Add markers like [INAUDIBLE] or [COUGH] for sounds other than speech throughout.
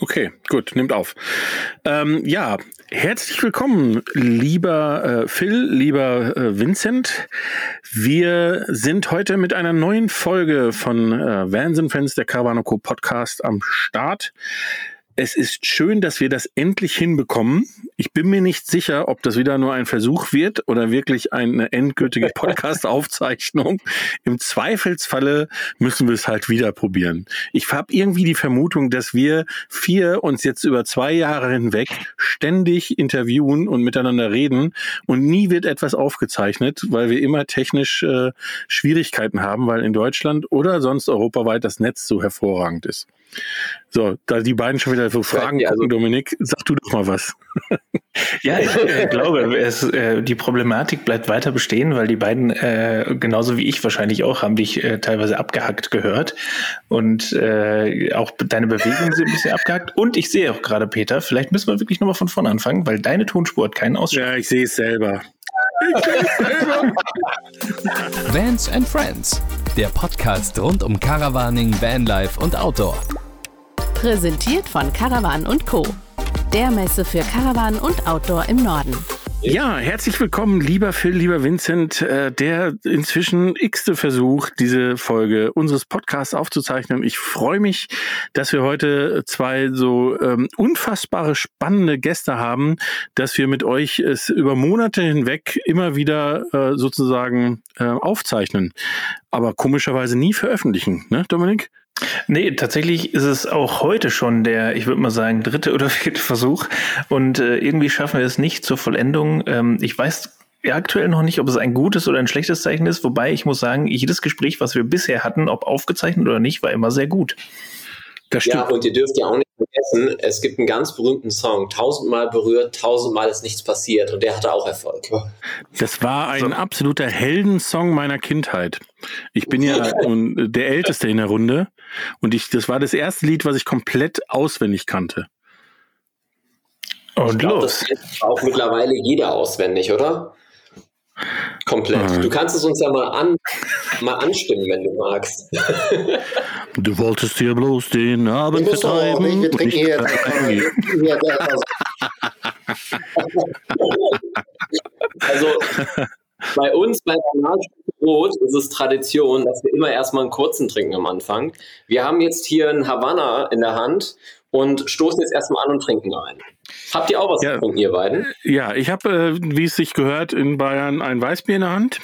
Okay, gut, nimmt auf. Ähm, ja, herzlich willkommen, lieber äh, Phil, lieber äh, Vincent. Wir sind heute mit einer neuen Folge von äh, Vans Friends, der Caravano Podcast am Start es ist schön, dass wir das endlich hinbekommen. Ich bin mir nicht sicher, ob das wieder nur ein Versuch wird oder wirklich eine endgültige [LAUGHS] Podcast-Aufzeichnung. Im Zweifelsfalle müssen wir es halt wieder probieren. Ich habe irgendwie die Vermutung, dass wir vier uns jetzt über zwei Jahre hinweg ständig interviewen und miteinander reden und nie wird etwas aufgezeichnet, weil wir immer technisch äh, Schwierigkeiten haben, weil in Deutschland oder sonst europaweit das Netz so hervorragend ist. So, da die beiden schon wieder so Fragen ja, also, gucken, Dominik, sag du doch mal was. [LAUGHS] ja, ich äh, glaube, es, äh, die Problematik bleibt weiter bestehen, weil die beiden, äh, genauso wie ich wahrscheinlich auch, haben dich äh, teilweise abgehackt gehört. Und äh, auch deine Bewegungen sind ein bisschen abgehackt. Und ich sehe auch gerade, Peter, vielleicht müssen wir wirklich nochmal von vorne anfangen, weil deine Tonspur hat keinen Ausschlag. Ja, ich sehe es selber. Vans and Friends, der Podcast rund um Caravaning, Vanlife und Outdoor. Präsentiert von Caravan Co. Der Messe für Caravan und Outdoor im Norden. Ja, herzlich willkommen, lieber Phil, lieber Vincent, äh, der inzwischen x-te Versuch, diese Folge unseres Podcasts aufzuzeichnen. Ich freue mich, dass wir heute zwei so ähm, unfassbare spannende Gäste haben, dass wir mit euch es über Monate hinweg immer wieder äh, sozusagen äh, aufzeichnen, aber komischerweise nie veröffentlichen, ne, Dominik? Nee, tatsächlich ist es auch heute schon der, ich würde mal sagen, dritte [LAUGHS] oder vierte Versuch. Und äh, irgendwie schaffen wir es nicht zur Vollendung. Ähm, ich weiß aktuell noch nicht, ob es ein gutes oder ein schlechtes Zeichen ist. Wobei ich muss sagen, jedes Gespräch, was wir bisher hatten, ob aufgezeichnet oder nicht, war immer sehr gut. Das stimmt. Ja, und ihr dürft ja auch nicht vergessen, es gibt einen ganz berühmten Song, tausendmal berührt, tausendmal ist nichts passiert und der hatte auch Erfolg. Das war ein so. absoluter Heldensong meiner Kindheit. Ich bin ja [LAUGHS] der Älteste in der Runde und ich, das war das erste Lied, was ich komplett auswendig kannte. Und glaub, los. Das auch mittlerweile jeder auswendig, oder? Komplett. Mhm. Du kannst es uns ja mal, an, mal anstimmen, wenn du magst. Du wolltest dir bloß den Abend vertreiben. Auch, wir trinken hier. also bei uns bei Brot ist es Tradition, dass wir immer erstmal einen kurzen trinken am Anfang. Wir haben jetzt hier einen Havanna in der Hand und stoßen jetzt erstmal an und trinken ein. Habt ihr auch was ja, getrunken, ihr beiden? Ja, ich habe, äh, wie es sich gehört, in Bayern ein Weißbier in der Hand.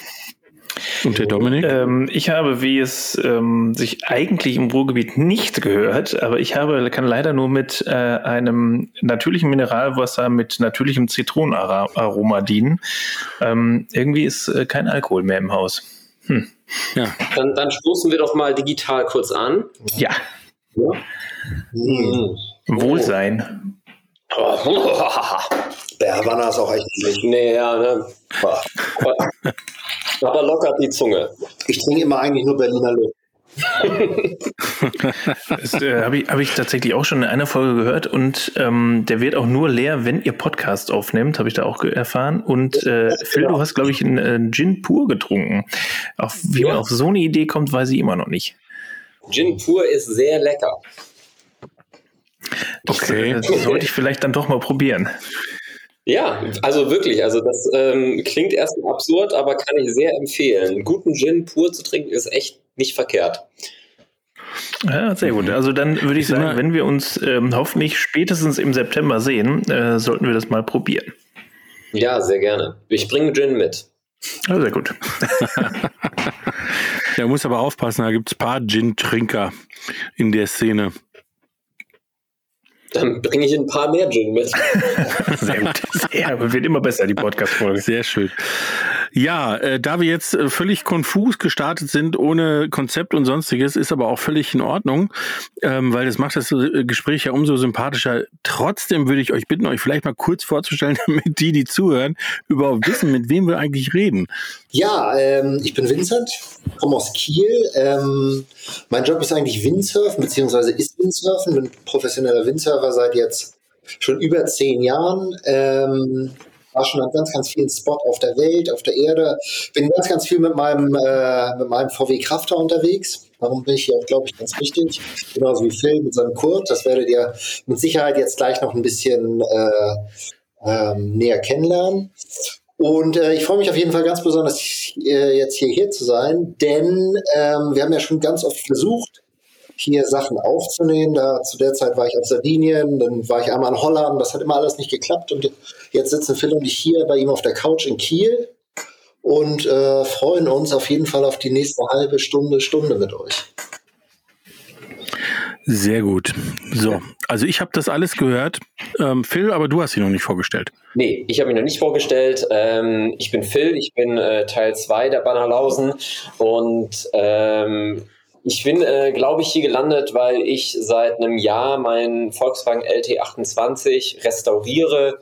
Und der Dominik? Ähm, ich habe, wie es ähm, sich eigentlich im Ruhrgebiet nicht gehört, aber ich habe, kann leider nur mit äh, einem natürlichen Mineralwasser mit natürlichem Zitronenaroma dienen. Ähm, irgendwie ist äh, kein Alkohol mehr im Haus. Hm. Ja. Dann, dann stoßen wir doch mal digital kurz an. Ja. ja. Mhm. Wohlsein. Der Havanna ist auch echt nicht. Nee, ja, ne? Aber lockert die Zunge. Ich trinke immer eigentlich nur Berliner Luft. [LAUGHS] das äh, habe ich, hab ich tatsächlich auch schon in einer Folge gehört und ähm, der wird auch nur leer, wenn ihr Podcast aufnehmt, habe ich da auch erfahren. Und äh, Phil, du hast, glaube ich, einen äh, Gin pur getrunken. Auf, wie ja. man auf so eine Idee kommt, weiß ich immer noch nicht. Gin pur ist sehr lecker. Okay. Das sollte ich vielleicht dann doch mal probieren. Ja, also wirklich, also das ähm, klingt erstmal absurd, aber kann ich sehr empfehlen. Guten Gin pur zu trinken ist echt nicht verkehrt. Ja, sehr gut. Also dann würde ich sagen, wenn wir uns ähm, hoffentlich spätestens im September sehen, äh, sollten wir das mal probieren. Ja, sehr gerne. Ich bringe Gin mit. Ja, sehr gut. [LAUGHS] ja, muss aber aufpassen, da gibt es ein paar Gin-Trinker in der Szene. Dann bringe ich ein paar mehr Gin mit. [LAUGHS] Sehr gut. Sehr, wird immer besser, die Podcast-Folge. Sehr schön. Ja, äh, da wir jetzt äh, völlig konfus gestartet sind, ohne Konzept und sonstiges, ist aber auch völlig in Ordnung, ähm, weil das macht das äh, Gespräch ja umso sympathischer. Trotzdem würde ich euch bitten, euch vielleicht mal kurz vorzustellen, [LAUGHS] damit die, die zuhören, überhaupt wissen, mit wem wir eigentlich reden. Ja, ähm, ich bin Vincent, komme aus Kiel. Ähm, mein Job ist eigentlich Windsurfen, beziehungsweise ist Windsurfen. Bin professioneller Windsurfer seit jetzt schon über zehn Jahren. Ähm, war schon an ganz, ganz vielen Spots auf der Welt, auf der Erde. Bin ganz, ganz viel mit meinem, äh, mit meinem VW Crafter unterwegs. Darum bin ich hier auch, glaube ich, ganz richtig. Genauso wie Phil mit seinem Kurt. Das werdet ihr mit Sicherheit jetzt gleich noch ein bisschen äh, ähm, näher kennenlernen. Und äh, ich freue mich auf jeden Fall ganz besonders, äh, jetzt hier, hier zu sein, denn ähm, wir haben ja schon ganz oft versucht, hier Sachen aufzunehmen. Da, zu der Zeit war ich auf Sardinien, dann war ich einmal in Holland, das hat immer alles nicht geklappt. Und jetzt sitzen Phil und ich hier bei ihm auf der Couch in Kiel und äh, freuen uns auf jeden Fall auf die nächste halbe Stunde, Stunde mit euch. Sehr gut. So, also ich habe das alles gehört. Ähm, Phil, aber du hast ihn noch nicht vorgestellt. Nee, ich habe ihn noch nicht vorgestellt. Ähm, ich bin Phil, ich bin äh, Teil 2 der Bannerlausen und ähm, ich bin, äh, glaube ich, hier gelandet, weil ich seit einem Jahr meinen Volkswagen LT28 restauriere.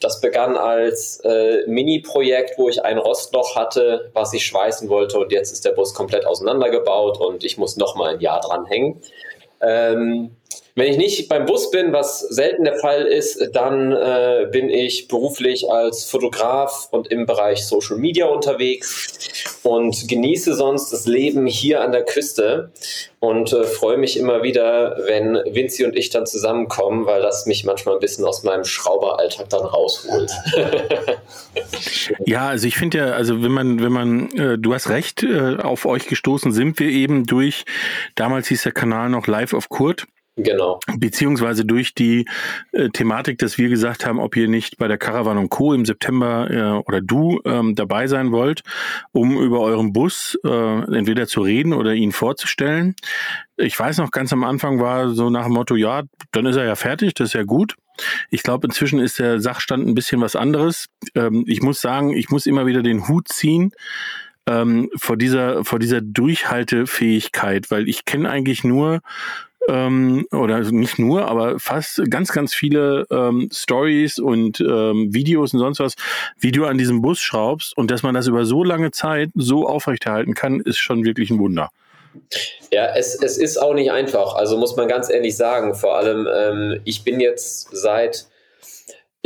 Das begann als äh, Mini-Projekt, wo ich ein Rostloch hatte, was ich schweißen wollte und jetzt ist der Bus komplett auseinandergebaut und ich muss noch mal ein Jahr dranhängen. Ähm, wenn ich nicht beim Bus bin, was selten der Fall ist, dann äh, bin ich beruflich als Fotograf und im Bereich Social Media unterwegs und genieße sonst das Leben hier an der Küste und äh, freue mich immer wieder, wenn Vinci und ich dann zusammenkommen, weil das mich manchmal ein bisschen aus meinem Schrauberalltag dann rausholt. ja, also ich finde ja, also wenn man, wenn man, äh, du hast recht, äh, auf euch gestoßen sind wir eben durch, damals hieß der Kanal noch Live of Kurt. Genau. Beziehungsweise durch die äh, Thematik, dass wir gesagt haben, ob ihr nicht bei der Caravan und Co. im September äh, oder du ähm, dabei sein wollt, um über euren Bus äh, entweder zu reden oder ihn vorzustellen. Ich weiß noch, ganz am Anfang war so nach dem Motto, ja, dann ist er ja fertig, das ist ja gut. Ich glaube, inzwischen ist der Sachstand ein bisschen was anderes. Ähm, ich muss sagen, ich muss immer wieder den Hut ziehen ähm, vor dieser vor dieser Durchhaltefähigkeit, weil ich kenne eigentlich nur ähm, oder nicht nur, aber fast ganz, ganz viele ähm, Stories und ähm, Videos und sonst was, wie du an diesem Bus schraubst und dass man das über so lange Zeit so aufrechterhalten kann, ist schon wirklich ein Wunder. Ja, es, es ist auch nicht einfach. Also muss man ganz ehrlich sagen. Vor allem, ähm, ich bin jetzt seit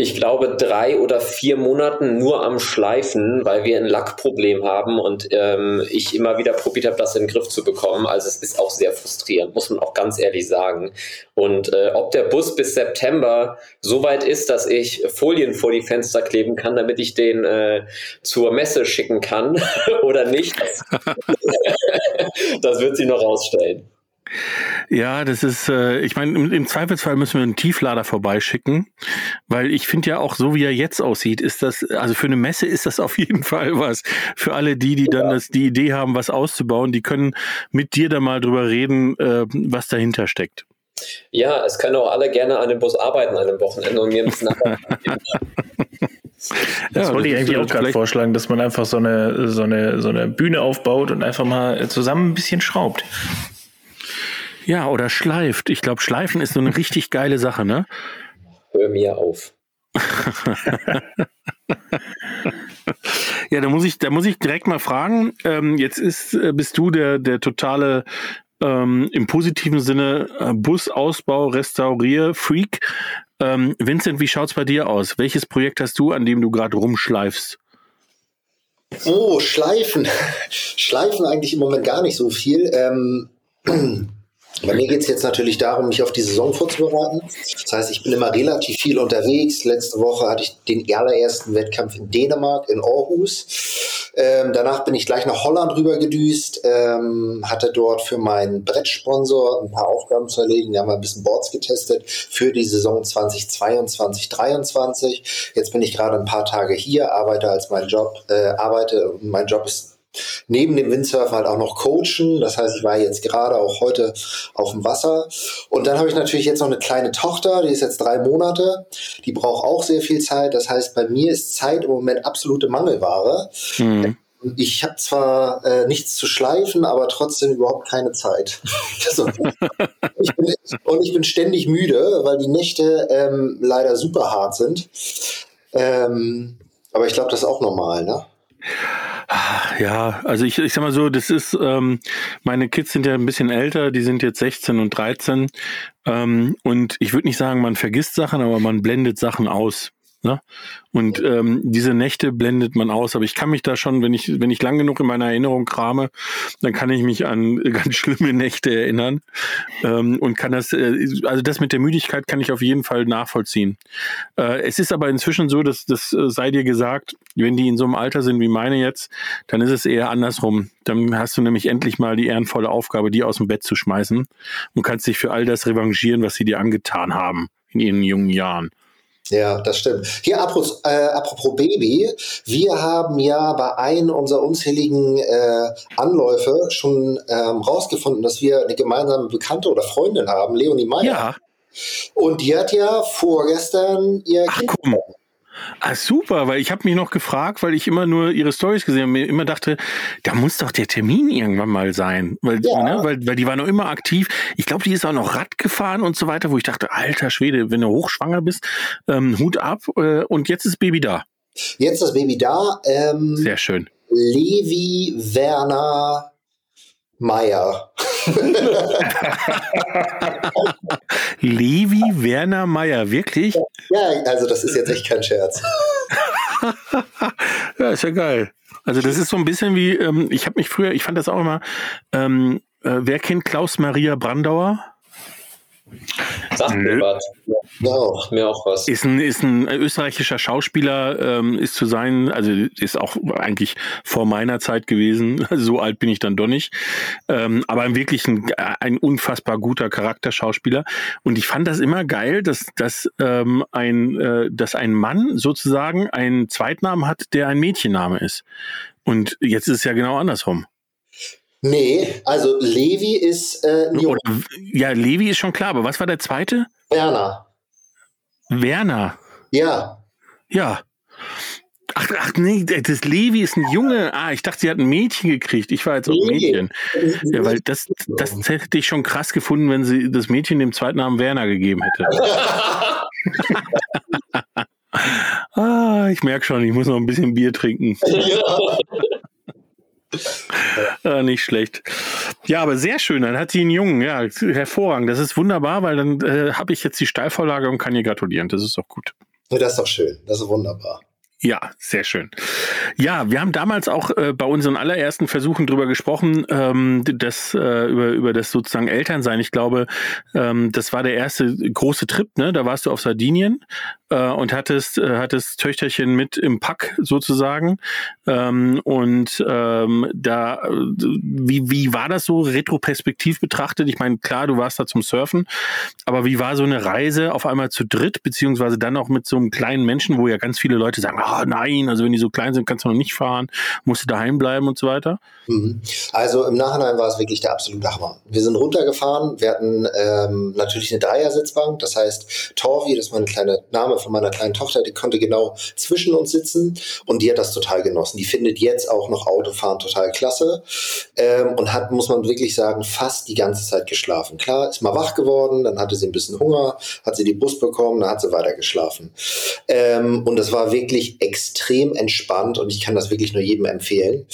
ich glaube, drei oder vier Monaten nur am Schleifen, weil wir ein Lackproblem haben und ähm, ich immer wieder probiert habe, das in den Griff zu bekommen. Also es ist auch sehr frustrierend, muss man auch ganz ehrlich sagen. Und äh, ob der Bus bis September so weit ist, dass ich Folien vor die Fenster kleben kann, damit ich den äh, zur Messe schicken kann [LAUGHS] oder nicht, das, [LAUGHS] das wird sie noch rausstellen. Ja, das ist, äh, ich meine, im, im, Zweifelsfall müssen wir einen Tieflader vorbeischicken, weil ich finde ja auch, so wie er jetzt aussieht, ist das, also für eine Messe ist das auf jeden [LAUGHS] Fall was. Für alle die, die dann das, die Idee haben, was auszubauen, die können mit dir da mal drüber reden, äh, was dahinter steckt. Ja, es können auch alle gerne an dem Bus arbeiten an dem Wochenende und mir ein bisschen [LAUGHS] Das ja, wollte ich eigentlich auch gerade vorschlagen, dass man einfach so eine, so, eine, so eine Bühne aufbaut und einfach mal zusammen ein bisschen schraubt. Ja, oder schleift. Ich glaube, Schleifen ist so eine richtig geile Sache, ne? Hör mir auf. [LAUGHS] ja, da muss ich, da muss ich direkt mal fragen. Ähm, jetzt ist, äh, bist du der, der totale ähm, im positiven Sinne äh, Busausbau, Restaurier, Freak. Ähm, Vincent, wie schaut's bei dir aus? Welches Projekt hast du, an dem du gerade rumschleifst? Oh, Schleifen. [LAUGHS] Schleifen eigentlich im Moment gar nicht so viel. Ähm, [CLEARS THROAT] bei mir geht es jetzt natürlich darum, mich auf die Saison vorzubereiten. Das heißt, ich bin immer relativ viel unterwegs. Letzte Woche hatte ich den allerersten Wettkampf in Dänemark, in Aarhus. Ähm, danach bin ich gleich nach Holland rüber gedüst, ähm, hatte dort für meinen Brettsponsor ein paar Aufgaben zu erledigen. Wir haben ein bisschen Boards getestet für die Saison 2022, 2023. Jetzt bin ich gerade ein paar Tage hier, arbeite als mein Job, äh, arbeite, mein Job ist neben dem Windsurfen halt auch noch coachen. Das heißt, ich war jetzt gerade auch heute auf dem Wasser. Und dann habe ich natürlich jetzt noch eine kleine Tochter, die ist jetzt drei Monate. Die braucht auch sehr viel Zeit. Das heißt, bei mir ist Zeit im Moment absolute Mangelware. Mhm. Ich habe zwar äh, nichts zu schleifen, aber trotzdem überhaupt keine Zeit. [LAUGHS] ich bin, und ich bin ständig müde, weil die Nächte ähm, leider super hart sind. Ähm, aber ich glaube, das ist auch normal, ne? Ja, also ich, ich sag mal so, das ist, ähm, meine Kids sind ja ein bisschen älter, die sind jetzt 16 und 13. Ähm, und ich würde nicht sagen, man vergisst Sachen, aber man blendet Sachen aus. Ne? Und ähm, diese Nächte blendet man aus. Aber ich kann mich da schon, wenn ich, wenn ich lang genug in meiner Erinnerung krame, dann kann ich mich an [LAUGHS] ganz schlimme Nächte erinnern. Ähm, und kann das, äh, also das mit der Müdigkeit kann ich auf jeden Fall nachvollziehen. Äh, es ist aber inzwischen so, dass das äh, sei dir gesagt, wenn die in so einem Alter sind wie meine jetzt, dann ist es eher andersrum. Dann hast du nämlich endlich mal die ehrenvolle Aufgabe, die aus dem Bett zu schmeißen und kannst dich für all das revanchieren, was sie dir angetan haben in ihren jungen Jahren. Ja, das stimmt. Hier, apropos, äh, apropos Baby, wir haben ja bei einem unserer unzähligen äh, Anläufe schon ähm, rausgefunden, dass wir eine gemeinsame Bekannte oder Freundin haben, Leonie Meyer. Ja. Und die hat ja vorgestern ihr Ach Kind komm. Ah, super, weil ich habe mich noch gefragt, weil ich immer nur ihre Stories gesehen habe, mir immer dachte, da muss doch der Termin irgendwann mal sein, weil, Ja. ne, weil, weil die war noch immer aktiv. Ich glaube, die ist auch noch Rad gefahren und so weiter, wo ich dachte, alter Schwede, wenn du hochschwanger bist, ähm, Hut ab äh, und jetzt ist Baby da. Jetzt das Baby da. Ähm, Sehr schön. Levi Werner Meyer. Levi Werner Meyer, wirklich? Ja, also das ist jetzt echt kein Scherz. [LAUGHS] Ja, ist ja geil. Also das ist so ein bisschen wie, ähm, ich habe mich früher, ich fand das auch immer, ähm, äh, wer kennt Klaus Maria Brandauer? Sagt mir was. Genau. Macht mir auch was. Ist ein, ist ein österreichischer Schauspieler, ähm, ist zu sein, also ist auch eigentlich vor meiner Zeit gewesen. [LAUGHS] So alt bin ich dann doch nicht. Ähm, aber wirklich ein, ein unfassbar guter Charakterschauspieler. Und ich fand das immer geil, dass, dass, ähm, ein, äh, dass ein Mann sozusagen einen Zweitnamen hat, der ein Mädchenname ist. Und jetzt ist es ja genau andersrum. Nee, also Levi ist äh, ja, Levi ist schon klar, aber was war der zweite? Werner. Werner. Ja. Ja. Ach, ach nee, das Levi ist ein Junge. Ah, ich dachte, sie hat ein Mädchen gekriegt. Ich war jetzt auch Nee. Mädchen. Ja, weil das, das [LAUGHS] hätte ich schon krass gefunden, wenn sie das Mädchen dem zweiten Namen Werner gegeben hätte. [LAUGHS] ah, ich merke schon, ich muss noch ein bisschen Bier trinken. Ah, nicht schlecht. Ja, aber sehr schön. Dann hat sie einen Jungen. Ja, hervorragend. Das ist wunderbar, weil dann äh, habe ich jetzt die Steilvorlage und kann ihr gratulieren. Das ist auch gut. Ja, Das ist doch schön. Das ist wunderbar. Ja, sehr schön. Ja, wir haben damals auch äh, bei unseren allerersten Versuchen drüber gesprochen, ähm, das, äh, über, über das sozusagen Elternsein. Ich glaube, ähm, das war der erste große Trip, ne? Da warst du auf Sardinien äh, und hattest, äh, hattest Töchterchen mit im Pack sozusagen. Ähm, und ähm, da, äh, wie, wie war das so retroperspektiv betrachtet? Ich meine, klar, du warst da zum Surfen, aber wie war so eine Reise auf einmal zu dritt, beziehungsweise dann auch mit so einem kleinen Menschen, wo ja ganz viele Leute sagen, ah nein, also wenn die so klein sind, kannst du noch nicht fahren, musst du daheim bleiben und so weiter. Mhm. Also im Nachhinein war es wirklich der absolute Hammer. Wir sind runtergefahren, wir hatten ähm, natürlich eine Dreiersitzbank, das heißt Torvi, das ist mein kleiner Name von meiner kleinen Tochter, die konnte genau zwischen uns sitzen und die hat das total genossen. Die findet jetzt auch noch Autofahren total klasse ähm, und hat, muss man wirklich sagen, fast die ganze Zeit geschlafen. Klar, ist mal wach geworden, dann hatte sie ein bisschen Hunger, hat sie die Brust bekommen, dann hat sie weiter geschlafen. Ähm, und das war wirklich extrem entspannt und ich kann das wirklich nur jedem empfehlen.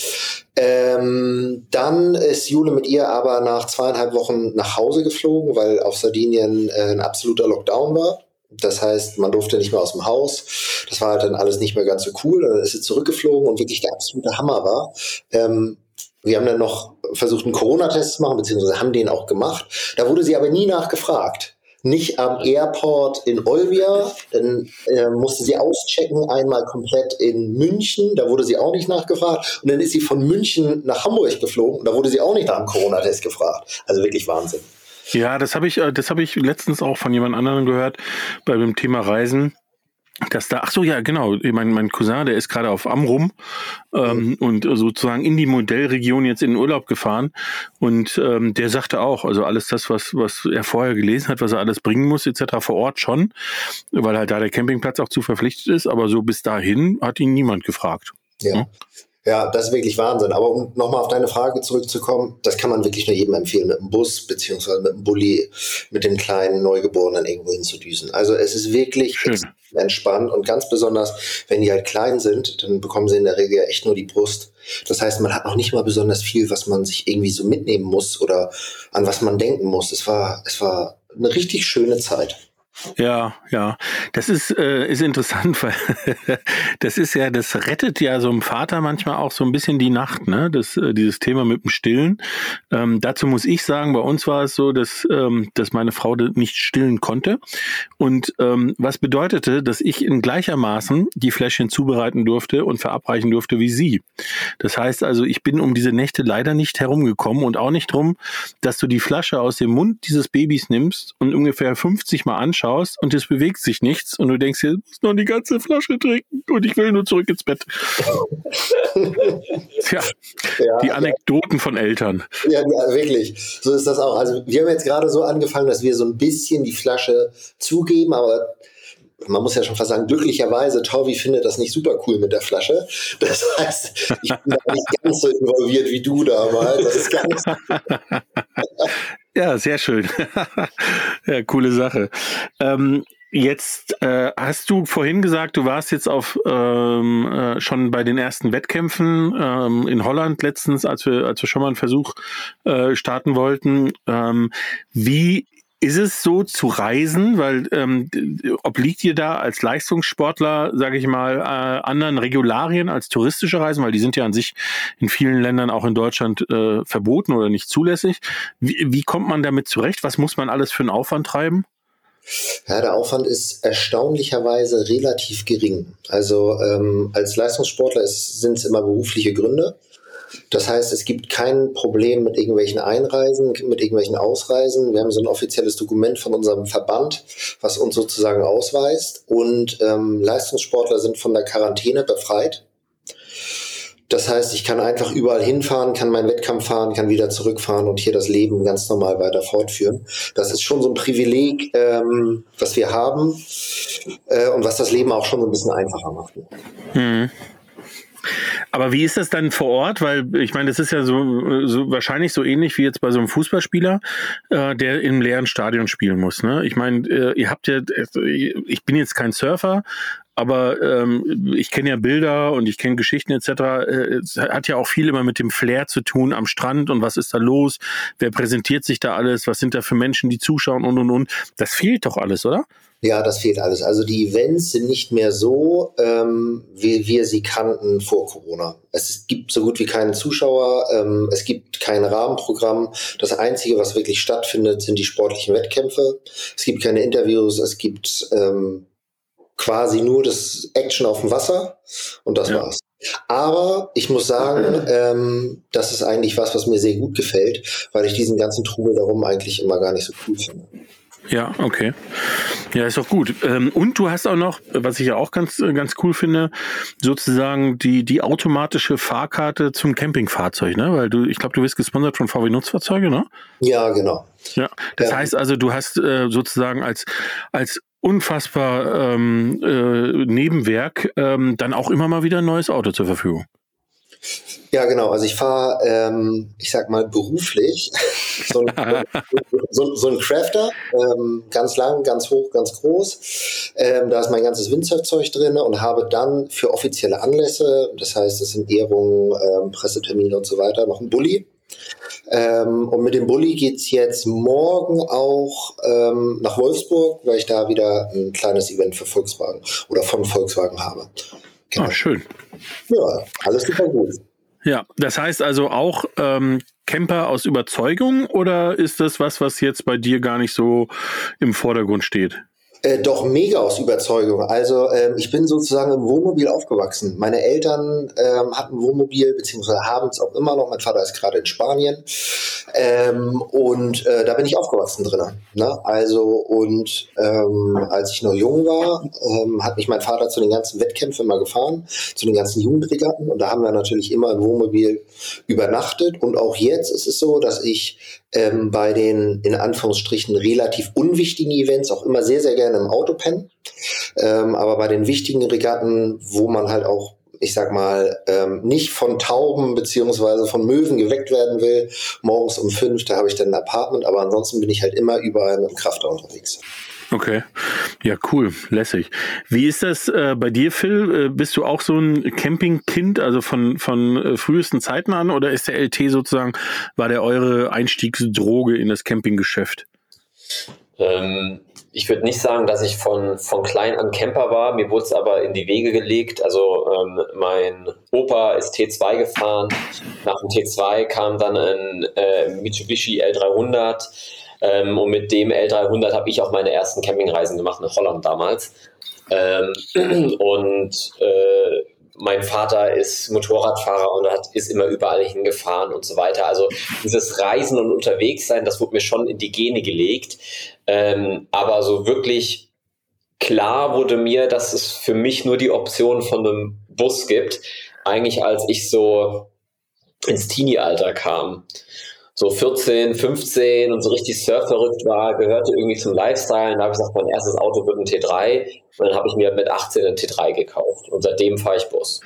Ähm, dann ist Jule mit ihr aber nach zweieinhalb Wochen nach Hause geflogen, weil auf Sardinien äh, ein absoluter Lockdown war. Das heißt, man durfte nicht mehr aus dem Haus. Das war halt dann alles nicht mehr ganz so cool. Dann ist sie zurückgeflogen und wirklich der absolute Hammer war. Ähm, wir haben dann noch versucht, einen Corona-Test zu machen, beziehungsweise haben den auch gemacht. Da wurde sie aber nie nachgefragt. Nicht am Airport in Olbia, dann äh, musste sie auschecken, einmal komplett in München, da wurde sie auch nicht nachgefragt. Und dann ist sie von München nach Hamburg geflogen, da wurde sie auch nicht nach dem Corona-Test gefragt. Also wirklich Wahnsinn. Ja, das habe ich, äh, das habe ich letztens auch von jemand anderem gehört bei dem Thema Reisen. Dass da, ach so, ja, genau. Mein, mein Cousin, der ist gerade auf Amrum ähm, und sozusagen in die Modellregion jetzt in den Urlaub gefahren. Und ähm, der sagte auch, also alles das, was, was er vorher gelesen hat, was er alles bringen muss, etc. vor Ort schon, weil halt da der Campingplatz auch zu verpflichtet ist, aber so bis dahin hat ihn niemand gefragt. Ja. Hm? Ja, das ist wirklich Wahnsinn. Aber um nochmal auf deine Frage zurückzukommen, das kann man wirklich nur jedem empfehlen, mit dem Bus beziehungsweise mit dem Bulli, mit den kleinen Neugeborenen irgendwo hinzudüsen. Also es ist wirklich Schön. entspannt und ganz besonders, wenn die halt klein sind, dann bekommen sie in der Regel echt nur die Brust. Das heißt, man hat noch nicht mal besonders viel, was man sich irgendwie so mitnehmen muss oder an was man denken muss. Es war, es war eine richtig schöne Zeit. Ja, ja. Das ist, äh, ist interessant, [LAUGHS] weil das ist ja, das rettet ja so einem Vater manchmal auch so ein bisschen die Nacht, ne? Das, äh, dieses Thema mit dem Stillen. Ähm, dazu muss ich sagen, bei uns war es so, dass, ähm, dass meine Frau nicht stillen konnte. Und ähm, was bedeutete, dass ich in gleichermaßen die Fläschchen zubereiten durfte und verabreichen durfte wie sie. Das heißt also, ich bin um diese Nächte leider nicht herumgekommen und auch nicht drum, dass du die Flasche aus dem Mund dieses Babys nimmst und ungefähr 50 Mal anschaust schaust und es bewegt sich nichts und du denkst dir, muss noch die ganze Flasche trinken und ich will nur zurück ins Bett. [LAUGHS] Tja, ja, die Anekdoten ja. von Eltern. Ja, wirklich. So ist das auch. Also wir haben jetzt gerade so angefangen, dass wir so ein bisschen die Flasche zugeben, aber man muss ja schon fast sagen, glücklicherweise, Tauvi findet das nicht super cool mit der Flasche. Das heißt, ich bin da nicht ganz so involviert wie du damals. Das ist ganz [LAUGHS] [LAUGHS] Ja, sehr schön. [LAUGHS] ja, coole Sache. Ähm, Jetzt äh, hast du vorhin gesagt, du warst jetzt auf ähm, äh, schon bei den ersten Wettkämpfen ähm, in Holland letztens, als wir als wir schon mal einen Versuch äh, starten wollten. Ähm, wie ist es so zu reisen, weil ähm, obliegt ihr da als Leistungssportler, sage ich mal, äh, anderen Regularien als touristische Reisen, weil die sind ja an sich in vielen Ländern, auch in Deutschland, äh, verboten oder nicht zulässig. Wie, wie kommt man damit zurecht? Was muss man alles für einen Aufwand treiben? Ja, der Aufwand ist erstaunlicherweise relativ gering. Also ähm, als Leistungssportler sind es immer berufliche Gründe. Das heißt, es gibt kein Problem mit irgendwelchen Einreisen, mit irgendwelchen Ausreisen. Wir haben so ein offizielles Dokument von unserem Verband, was uns sozusagen ausweist. Und ähm, Leistungssportler sind von der Quarantäne befreit. Das heißt, ich kann einfach überall hinfahren, kann meinen Wettkampf fahren, kann wieder zurückfahren und hier das Leben ganz normal weiter fortführen. Das ist schon so ein Privileg, ähm, was wir haben äh, und was das Leben auch schon ein bisschen einfacher macht. Hm. Aber wie ist das dann vor Ort? Weil ich meine, das ist ja so, so wahrscheinlich so ähnlich wie jetzt bei so einem Fußballspieler, äh, der im leeren Stadion spielen muss. Ne? Ich meine, äh, ihr habt ja, ich bin jetzt kein Surfer, aber ähm, ich kenne ja Bilder und ich kenne Geschichten etc. Äh, es hat ja auch viel immer mit dem Flair zu tun am Strand und was ist da los? Wer präsentiert sich da alles? Was sind da für Menschen, die zuschauen und und und? Das fehlt doch alles, oder? Ja, das fehlt alles. Also die Events sind nicht mehr so, ähm, wie wir sie kannten vor Corona. Es gibt so gut wie keine Zuschauer, ähm, es gibt kein Rahmenprogramm. Das Einzige, was wirklich stattfindet, sind die sportlichen Wettkämpfe. Es gibt keine Interviews, es gibt ähm, quasi nur das Action auf dem Wasser und das ja. war's. Aber ich muss sagen, ähm, das ist eigentlich was, was mir sehr gut gefällt, weil ich diesen ganzen Trubel darum eigentlich immer gar nicht so cool finde. Ja, okay. Ja, ist doch gut. Ähm, und du hast auch noch, was ich ja auch ganz, ganz cool finde, sozusagen die, die automatische Fahrkarte zum Campingfahrzeug, ne? Weil du, ich glaube, du wirst gesponsert von VW Nutzfahrzeuge, ne? Ja, genau. Ja, das ja. heißt also, du hast äh, sozusagen als, als unfassbar ähm, äh, Nebenwerk ähm, dann auch immer mal wieder ein neues Auto zur Verfügung. Ja, genau. Also ich fahre, ähm, ich sag mal, beruflich [LAUGHS] so, ein, so, so ein Crafter, ähm, ganz lang, ganz hoch, ganz groß. Ähm, da ist mein ganzes Windsurfzeug drin und habe dann für offizielle Anlässe, das heißt, das sind Ehrungen, ähm, Pressetermine und so weiter, noch einen Bulli. Ähm, und mit dem Bulli geht es jetzt morgen auch ähm, nach Wolfsburg, weil ich da wieder ein kleines Event für Volkswagen oder von Volkswagen habe. Genau. Ah, schön. Ja, alles super gut. Ja, das heißt also auch ähm, Camper aus Überzeugung oder ist das was, was jetzt bei dir gar nicht so im Vordergrund steht? Äh, doch mega aus Überzeugung. Also ähm, ich bin sozusagen im Wohnmobil aufgewachsen. Meine Eltern ähm, hatten Wohnmobil, beziehungsweise haben es auch immer noch. Mein Vater ist gerade in Spanien. Ähm, und äh, da bin ich aufgewachsen drin. Ne? Also und ähm, als ich noch jung war, ähm, hat mich mein Vater zu den ganzen Wettkämpfen immer gefahren, zu den ganzen Jugendregatten. Und da haben wir natürlich immer im Wohnmobil übernachtet. Und auch jetzt ist es so, dass ich ähm, bei den in Anführungsstrichen relativ unwichtigen Events auch immer sehr, sehr gerne im Auto pennen. Ähm, aber bei den wichtigen Regatten, wo man halt auch ich sag mal, ähm, nicht von Tauben beziehungsweise von Möwen geweckt werden will, morgens um fünf, da habe ich dann ein Apartment, aber ansonsten bin ich halt immer überall mit dem Krafter unterwegs. Okay. Ja, cool, lässig. Wie ist das äh, bei dir, Phil? Äh, bist du auch so ein Campingkind, also von, von äh, frühesten Zeiten an, oder ist der LT sozusagen, war der eure Einstiegsdroge in das Campinggeschäft? Ähm, ich würde nicht sagen, dass ich von, von klein an Camper war. Mir wurde es aber in die Wege gelegt. Also ähm, mein Opa ist T2 gefahren. Nach dem T2 kam dann ein äh, Mitsubishi L300. Ähm, und mit dem L300 habe ich auch meine ersten Campingreisen gemacht nach Holland damals. Ähm, [CLEARS THROAT] und äh, mein Vater ist Motorradfahrer und hat, ist immer überall hingefahren und so weiter. Also dieses Reisen und Unterwegssein, das wurde mir schon in die Gene gelegt. Ähm, aber so wirklich klar wurde mir, dass es für mich nur die Option von einem Bus gibt, eigentlich als ich so ins Teenie-Alter kam. So 14, 15 und so richtig surfverrückt war, gehörte irgendwie zum Lifestyle. Und da habe ich gesagt, mein erstes Auto wird ein T3. Und dann habe ich mir mit 18 ein T3 gekauft. Und seitdem fahre ich Bus.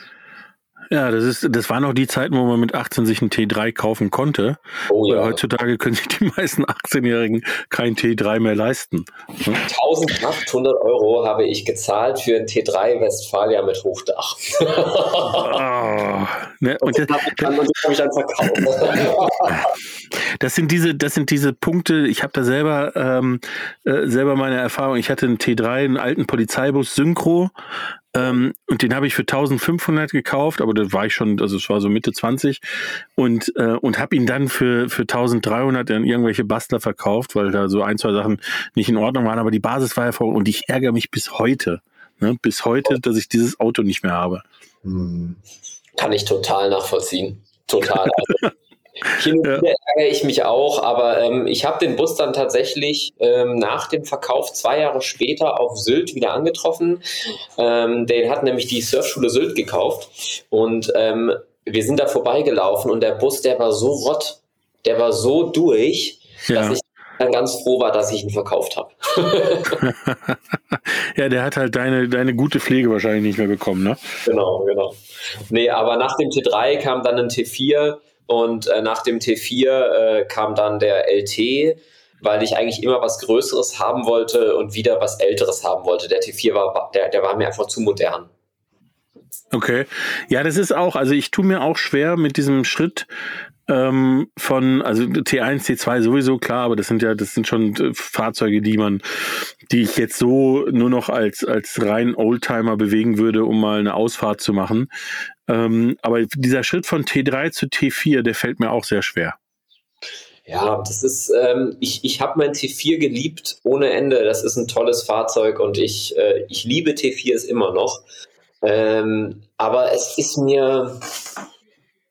Ja, das ist, das waren auch die Zeiten, wo man mit 18 sich ein T3 kaufen konnte. Oh, ja. Heutzutage können sich die [LAUGHS] meisten 18-Jährigen kein T3 mehr leisten. 1800 Euro habe ich gezahlt für ein T3 Westfalia mit Hochdach. oh, ne? und, und das habe ich dann verkauft. [LAUGHS] Das sind diese, das sind diese Punkte. Ich habe da selber ähm, äh, selber meine Erfahrung. Ich hatte einen T3, einen alten Polizeibus Synchro ähm, und den habe ich für 1500 gekauft, aber da war ich schon, also es war so Mitte 20 und, äh, und habe ihn dann für, für 1300 an irgendwelche Bastler verkauft, weil da so ein, zwei Sachen nicht in Ordnung waren, aber die Basis war ja vor und ich ärgere mich bis heute, ne, bis heute, dass ich dieses Auto nicht mehr habe. Kann ich total nachvollziehen. Total. Also, [LAUGHS] Hin und wieder ärgere ich mich auch, aber ähm, ich habe den Bus dann tatsächlich ähm, nach dem Verkauf zwei Jahre später auf Sylt wieder angetroffen. Ähm, den hat nämlich die Surfschule Sylt gekauft und ähm, wir sind da vorbeigelaufen und der Bus, der war so rott, der war so durch, ja. dass ich dann ganz froh war, dass ich ihn verkauft habe. [LAUGHS] ja, der hat halt deine, deine gute Pflege wahrscheinlich nicht mehr bekommen, ne? Genau, genau. Nee, aber nach dem T3 kam dann ein T4 und äh, nach dem T4 äh, kam dann der LT, weil ich eigentlich immer was Größeres haben wollte und wieder was Älteres haben wollte. Der T4 war, der, der war mir einfach zu modern. Okay. Ja, das ist auch, also ich tue mir auch schwer mit diesem Schritt ähm, von, also T1, T2 sowieso klar, aber das sind ja, das sind schon äh, Fahrzeuge, die man, die ich jetzt so nur noch als, als rein Oldtimer bewegen würde, um mal eine Ausfahrt zu machen. Ähm, aber dieser Schritt von T3 zu T4, der fällt mir auch sehr schwer. Ja, das ist, ähm, ich, ich habe mein T4 geliebt ohne Ende. Das ist ein tolles Fahrzeug und ich, äh, ich liebe T4s immer noch. Ähm, aber es ist mir,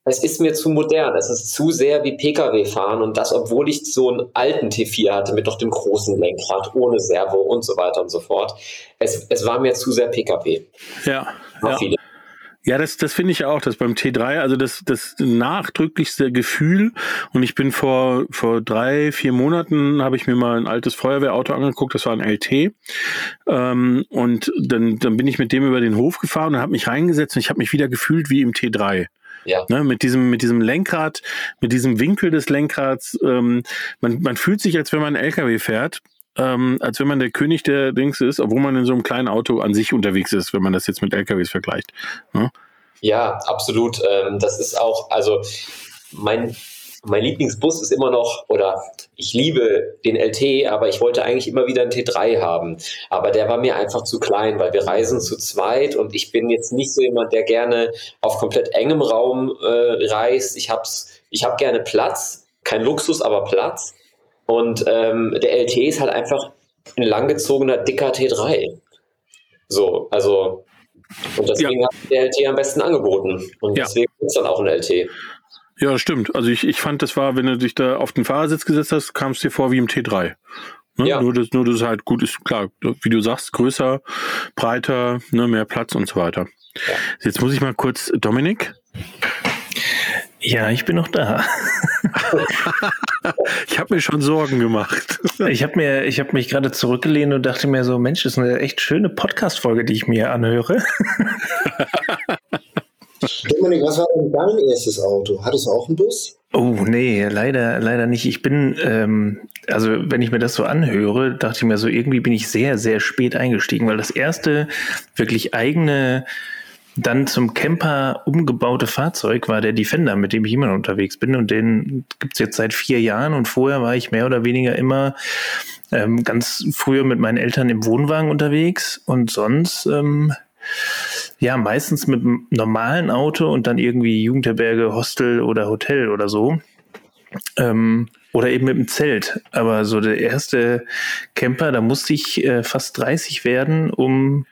es ist mir zu modern. Es ist zu sehr wie Pkw fahren und das, obwohl ich so einen alten T4 hatte mit doch dem großen Lenkrad, ohne Servo und so weiter und so fort. Es, es war mir zu sehr Pkw. Ja. ja. Viele. Ja, das, das finde ich auch, dass beim T3, also das, das nachdrücklichste Gefühl, und ich bin vor, vor drei, vier Monaten, habe ich mir mal ein altes Feuerwehrauto angeguckt, das war ein LT, ähm, und dann, dann bin ich mit dem über den Hof gefahren und habe mich reingesetzt und ich habe mich wieder gefühlt wie im T3. Ja. Ne, mit diesem, mit diesem Lenkrad, mit diesem Winkel des Lenkrads, ähm, man, man fühlt sich, als wenn man einen LKW fährt, ähm, als wenn man der König der Dings ist, obwohl man in so einem kleinen Auto an sich unterwegs ist, wenn man das jetzt mit LKWs vergleicht. Ne? Ja, absolut. Ähm, das ist auch, also mein, mein Lieblingsbus ist immer noch, oder ich liebe den LT, aber ich wollte eigentlich immer wieder einen T3 haben. Aber der war mir einfach zu klein, weil wir reisen zu zweit und ich bin jetzt nicht so jemand, der gerne auf komplett engem Raum äh, reist. Ich hab's, ich habe gerne Platz, kein Luxus, aber Platz. Und ähm, der LT ist halt einfach ein langgezogener, dicker T3. So, also, und deswegen ja. hat der LT am besten angeboten. Und ja. deswegen ist dann auch ein LT. Ja, stimmt. Also ich, ich fand, das war, wenn du dich da auf den Fahrersitz gesetzt hast, kam es dir vor wie im T3. Ne? Ja. Nur, dass, nur, dass es halt gut ist, klar, wie du sagst, größer, breiter, ne, mehr Platz und so weiter. Ja. Jetzt muss ich mal kurz, Dominik, ja, ich bin noch da. [LAUGHS] [LAUGHS] ich habe mir schon Sorgen gemacht. [LAUGHS] Ich habe mir, ich habe mich gerade zurückgelehnt und dachte mir so, Mensch, das ist eine echt schöne Podcast-Folge, die ich mir anhöre. [LAUGHS] Dominik, was war denn dein erstes Auto? Hattest du auch einen Bus? Oh, nee, leider, leider nicht. Ich bin, ähm, also wenn ich mir das so anhöre, dachte ich mir so, irgendwie bin ich sehr, sehr spät eingestiegen, weil das erste wirklich eigene dann zum Camper umgebaute Fahrzeug war der Defender, mit dem ich immer noch unterwegs bin. Und den gibt's jetzt seit vier Jahren. Und vorher war ich mehr oder weniger immer Ähm, ganz früher mit meinen Eltern im Wohnwagen unterwegs und sonst ähm, ja meistens mit einem normalen Auto und dann irgendwie Jugendherberge, Hostel oder Hotel oder so. Ähm, oder eben mit dem Zelt. Aber so der erste Camper, da musste ich äh, fast 30 werden, um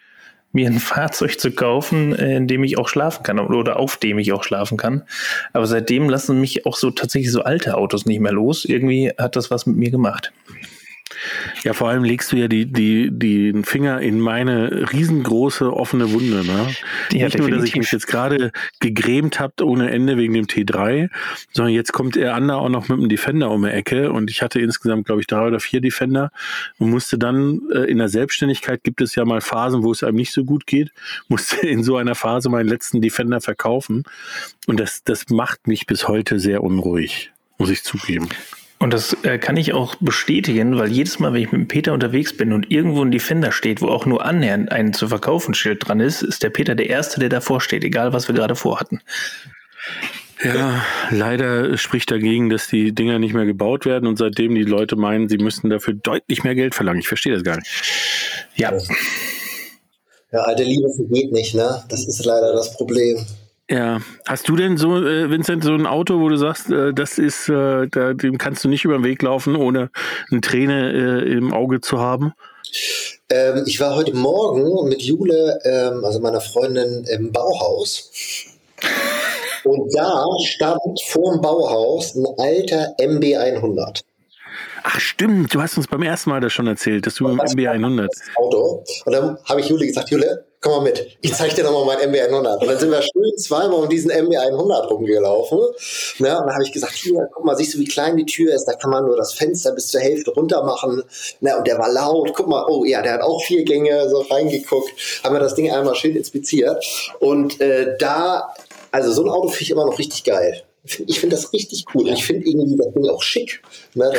mir ein [LAUGHS] Fahrzeug zu kaufen, äh, in dem ich auch schlafen kann oder auf dem ich auch schlafen kann. Aber seitdem lassen mich auch so tatsächlich so alte Autos nicht mehr los. Irgendwie hat das was mit mir gemacht. Ja, vor allem legst du ja die, die, den Finger in meine riesengroße offene Wunde. Ne? Die Nicht nur, dass ich mich jetzt gerade gegrämt habe ohne Ende wegen dem T3, sondern jetzt kommt er Ander auch noch mit dem Defender um die Ecke und ich hatte insgesamt, glaube ich, drei oder vier Defender und musste dann äh, in der Selbstständigkeit gibt es ja mal Phasen, wo es einem nicht so gut geht, [LAUGHS] musste in so einer Phase meinen letzten Defender verkaufen und das, das macht mich bis heute sehr unruhig, muss ich zugeben. Und das äh, kann ich auch bestätigen, weil jedes Mal, wenn ich mit Peter unterwegs bin und irgendwo ein Defender steht, wo auch nur annähernd ein zu verkaufen Schild dran ist, ist der Peter der Erste, der davor steht, egal was wir gerade vorhatten. Ja, leider spricht dagegen, dass die Dinger nicht mehr gebaut werden und seitdem die Leute meinen, sie müssten dafür deutlich mehr Geld verlangen. Ich verstehe das gar nicht. Ja. Ja, alte Liebe vergeht nicht, ne? Das ist leider das Problem. Ja, hast du denn so, äh, Vincent, so ein Auto, wo du sagst, äh, das ist, äh, da, dem kannst du nicht über den Weg laufen, ohne eine Träne äh, im Auge zu haben? Ähm, ich war heute Morgen mit Jule, ähm, also meiner Freundin, im Bauhaus. Und da stand vor dem Bauhaus ein alter MB100. Ach stimmt, du hast uns beim ersten Mal das schon erzählt, dass du im MB100. Auto. Und dann habe ich Jule gesagt, Jule, komm mal mit, ich zeige dir nochmal mein MB100. Und dann sind wir schön zweimal um diesen MB100 rumgelaufen. Ne? Und dann habe ich gesagt, hier, guck mal, siehst du, wie klein die Tür ist? Da kann man nur das Fenster bis zur Hälfte runter machen. Ne? Und der war laut. Guck mal, oh ja, der hat auch vier Gänge so reingeguckt. Haben wir das Ding einmal schön inspiziert. Und äh, da, also so ein Auto finde ich immer noch richtig geil. Ich finde das richtig cool. Ich finde irgendwie das Ding auch schick. Ne?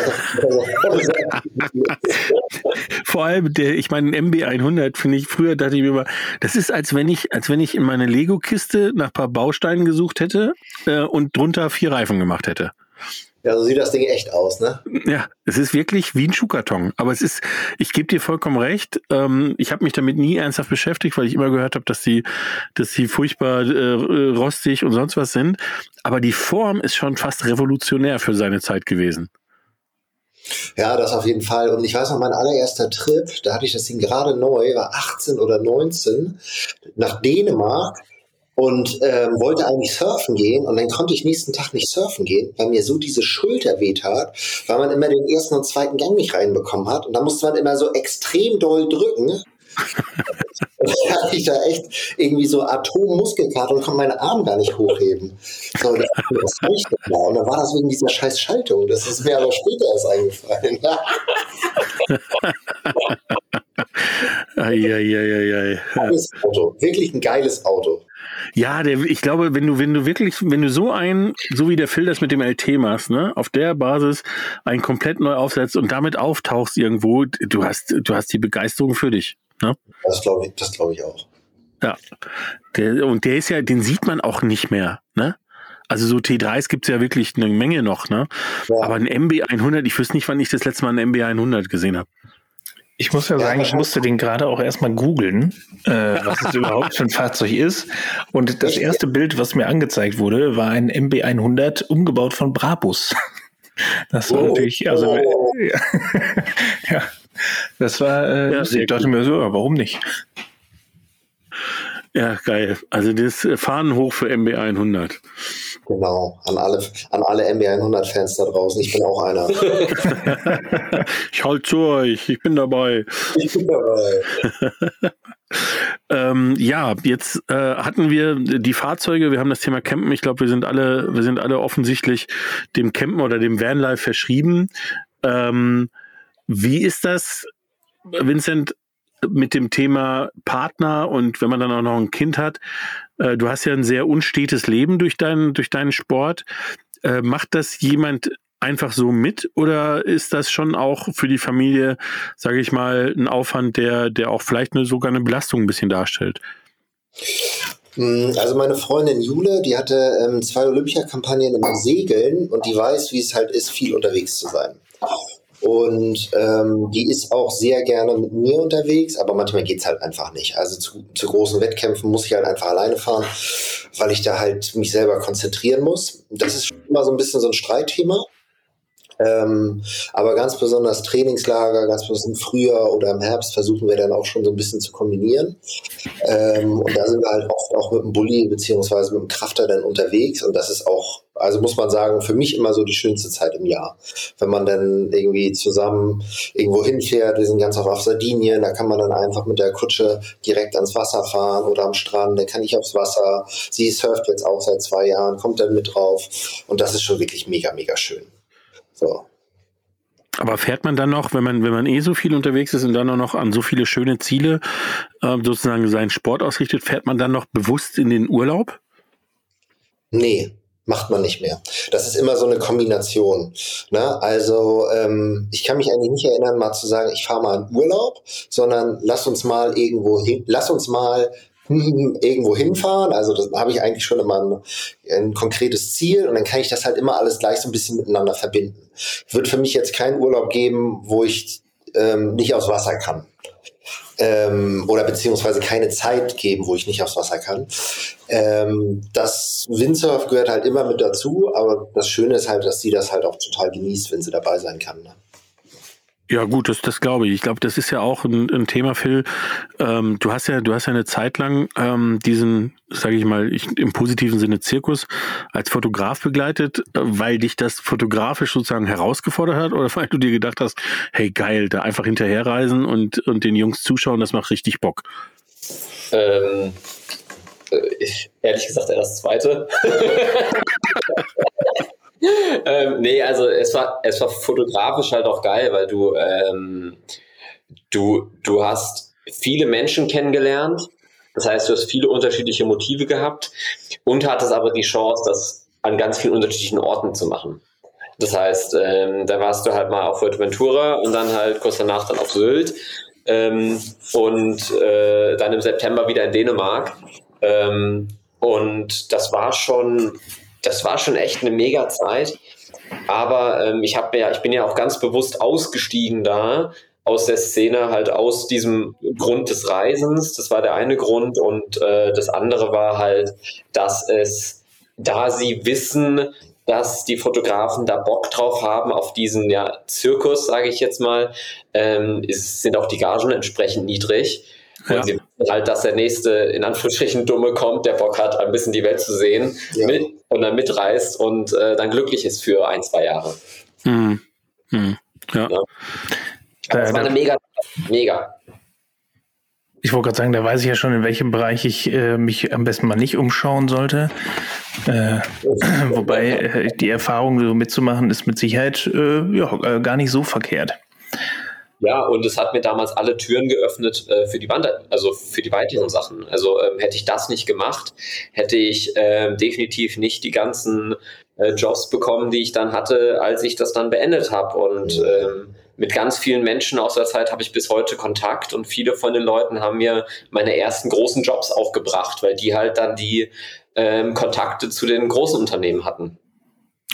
Vor allem, der, ich meine, ein MB100 finde ich, früher dachte ich mir immer, das ist, als wenn ich, als wenn ich in meine Lego-Kiste nach paar Bausteinen gesucht hätte äh, und drunter vier Reifen gemacht hätte. Ja, so sieht das Ding echt aus, ne? Ja, es ist wirklich wie ein Schuhkarton. Aber es ist, ich gebe dir vollkommen recht. Ähm, ich habe mich damit nie ernsthaft beschäftigt, weil ich immer gehört habe, dass die, dass die furchtbar äh, rostig und sonst was sind. Aber die Form ist schon fast revolutionär für seine Zeit gewesen. Ja, das auf jeden Fall. Und ich weiß noch, mein allererster Trip, da hatte ich das Ding gerade neu, war 18 oder 19, nach Dänemark und ähm, wollte eigentlich surfen gehen und dann konnte ich nächsten Tag nicht surfen gehen, weil mir so diese Schulter wehtat, weil man immer den ersten und zweiten Gang nicht reinbekommen hat und da musste man immer so extrem doll drücken. [LAUGHS] und dann hatte ich da echt irgendwie so Atommuskelkater und konnte meine Arme gar nicht hochheben. So, das, da? Und dann war das wegen dieser scheiß Schaltung. Das ist mir aber später erst eingefallen. [LAUGHS] Eieieiei. Geiles Auto. Wirklich ein geiles Auto. Ja, der, ich glaube, wenn du, wenn du wirklich, wenn du so ein, so wie der Phil das mit dem LT machst, ne, auf der Basis ein komplett neu aufsetzt und damit auftauchst irgendwo, du hast, du hast die Begeisterung für dich. Ne? Das glaube ich, das glaube ich auch. Ja. Der, und der ist ja, den sieht man auch nicht mehr, ne? Also so T3s gibt es ja wirklich eine Menge noch, ne? Ja. Aber ein MB100, ich wüsste nicht, wann ich das letzte Mal einen MB100 gesehen habe. Ich muss ja sagen, ich musste den gerade auch erstmal googeln, äh, was es [LAUGHS] überhaupt für ein Fahrzeug ist. Und das erste Bild, was mir angezeigt wurde, war ein MB100 umgebaut von Brabus. [LAUGHS] Das war oh, natürlich, also oh. ja, [LAUGHS] ja, das war, äh, ja, ich dachte mir so, warum nicht? Ja, geil. Also das Fahnen hoch für MB100. Genau, an alle, an alle MB100-Fans da draußen. Ich bin auch einer. [LAUGHS] ich halte zu euch, ich bin dabei. Ich bin dabei. [LAUGHS] ähm, ja, jetzt äh, hatten wir die Fahrzeuge, wir haben das Thema Campen. Ich glaube, wir sind alle, wir sind alle offensichtlich dem Campen oder dem Vanlife verschrieben. Ähm, wie ist das, Vincent? mit dem Thema Partner und wenn man dann auch noch ein Kind hat, äh, du hast ja ein sehr unstetes Leben durch deinen, durch deinen Sport. Äh, macht das jemand einfach so mit oder ist das schon auch für die Familie, sage ich mal, ein Aufwand, der, der auch vielleicht eine, sogar eine Belastung ein bisschen darstellt? Hm, also meine Freundin Jule, die hatte ähm, zwei Olympiakampagnen im Segeln und die weiß, wie es halt ist, viel unterwegs zu sein. Und ähm, die ist auch sehr gerne mit mir unterwegs, aber manchmal geht's halt einfach nicht. Also zu, zu großen Wettkämpfen muss ich halt einfach alleine fahren, weil ich da halt mich selber konzentrieren muss. Das ist schon immer so ein bisschen so ein Streitthema. Ähm, aber ganz besonders Trainingslager, ganz besonders im Frühjahr oder im Herbst versuchen wir dann auch schon so ein bisschen zu kombinieren. Ähm, und da sind wir halt oft auch mit dem Bulli beziehungsweise mit dem Krafter dann unterwegs. Und das ist auch, also muss man sagen, für mich immer so die schönste Zeit im Jahr. Wenn man dann irgendwie zusammen irgendwo hinfährt, wir sind ganz oft auf Sardinien, da kann man dann einfach mit der Kutsche direkt ans Wasser fahren oder am Strand, dann kann ich aufs Wasser. Sie surft jetzt auch seit zwei Jahren, kommt dann mit drauf. Und das ist schon wirklich mega, mega schön. So. Aber fährt man dann noch, wenn man, wenn man eh so viel unterwegs ist und dann auch noch an so viele schöne Ziele äh, sozusagen seinen Sport ausrichtet, fährt man dann noch bewusst in den Urlaub? Nee, macht man nicht mehr. Das ist immer so eine Kombination. Ne? Also ähm, ich kann mich eigentlich nicht erinnern, mal zu sagen, ich fahre mal in Urlaub, sondern lass uns mal irgendwo hin, lass uns mal [LAUGHS] irgendwo hinfahren. Also das habe ich eigentlich schon immer ein, ein, konkretes Ziel und dann kann ich das halt immer alles gleich so ein bisschen miteinander verbinden. Wird für mich jetzt keinen Urlaub geben, wo ich ähm, nicht aufs Wasser kann. Ähm, oder beziehungsweise keine Zeit geben, wo ich nicht aufs Wasser kann. Ähm, das Windsurf gehört halt immer mit dazu, aber das Schöne ist halt, dass sie das halt auch total genießt, wenn sie dabei sein kann. Ne? Ja, gut, das, das glaube ich. Ich glaube, das ist ja auch ein, ein Thema, Phil. Ähm, du hast ja, du hast ja eine Zeit lang ähm, diesen, sage ich mal, ich, im positiven Sinne Zirkus als Fotograf begleitet, weil dich das fotografisch sozusagen herausgefordert hat oder [LAUGHS] weil du dir gedacht hast, hey geil, da einfach hinterherreisen und, und den Jungs zuschauen, das macht richtig Bock. Ähm, äh, ich, ehrlich gesagt eher das zweite. [LAUGHS] [LAUGHS] [LAUGHS] ähm, nee, also es war, es war fotografisch halt auch geil, weil du, ähm, du, du hast viele Menschen kennengelernt. Das heißt, du hast viele unterschiedliche Motive gehabt und hattest aber die Chance, das an ganz vielen unterschiedlichen Orten zu machen. Das heißt, ähm, da warst du halt mal auf Fuerteventura und dann halt kurz danach dann auf Sylt ähm, und äh, dann im September wieder in Dänemark. Ähm, und das war schon das war schon echt eine mega Zeit. Aber ähm, ich habe ja, ich bin ja auch ganz bewusst ausgestiegen da aus der Szene, halt aus diesem Grund des Reisens. Das war der eine Grund. Und äh, das andere war halt, dass es, da sie wissen, dass die Fotografen da Bock drauf haben auf diesen ja, Zirkus, sage ich jetzt mal, ähm, ist, sind auch die Gagen entsprechend niedrig. Und ja. sie wissen halt, dass der nächste, in Anführungsstrichen, Dumme kommt, der Bock hat, ein bisschen die Welt zu sehen ja. mit, und dann mitreist und äh, dann glücklich ist für ein, zwei Jahre. Mhm. Mhm. Ja. ja. Das war eine mega, mega. Ich wollte gerade sagen, da weiß ich ja schon, in welchem Bereich ich äh, mich am besten mal nicht umschauen sollte. Äh, [LAUGHS] wobei äh, die Erfahrung, so mitzumachen, ist mit Sicherheit äh, ja, äh, gar nicht so verkehrt. Ja, und es hat mir damals alle Türen geöffnet äh, für die Wander also für die weiteren Sachen. Also ähm, hätte ich das nicht gemacht, hätte ich ähm, definitiv nicht die ganzen äh, Jobs bekommen, die ich dann hatte, als ich das dann beendet habe. Und ähm, mit ganz vielen Menschen aus der Zeit habe ich bis heute Kontakt und viele von den Leuten haben mir meine ersten großen Jobs auch gebracht, weil die halt dann die ähm, Kontakte zu den großen Unternehmen hatten.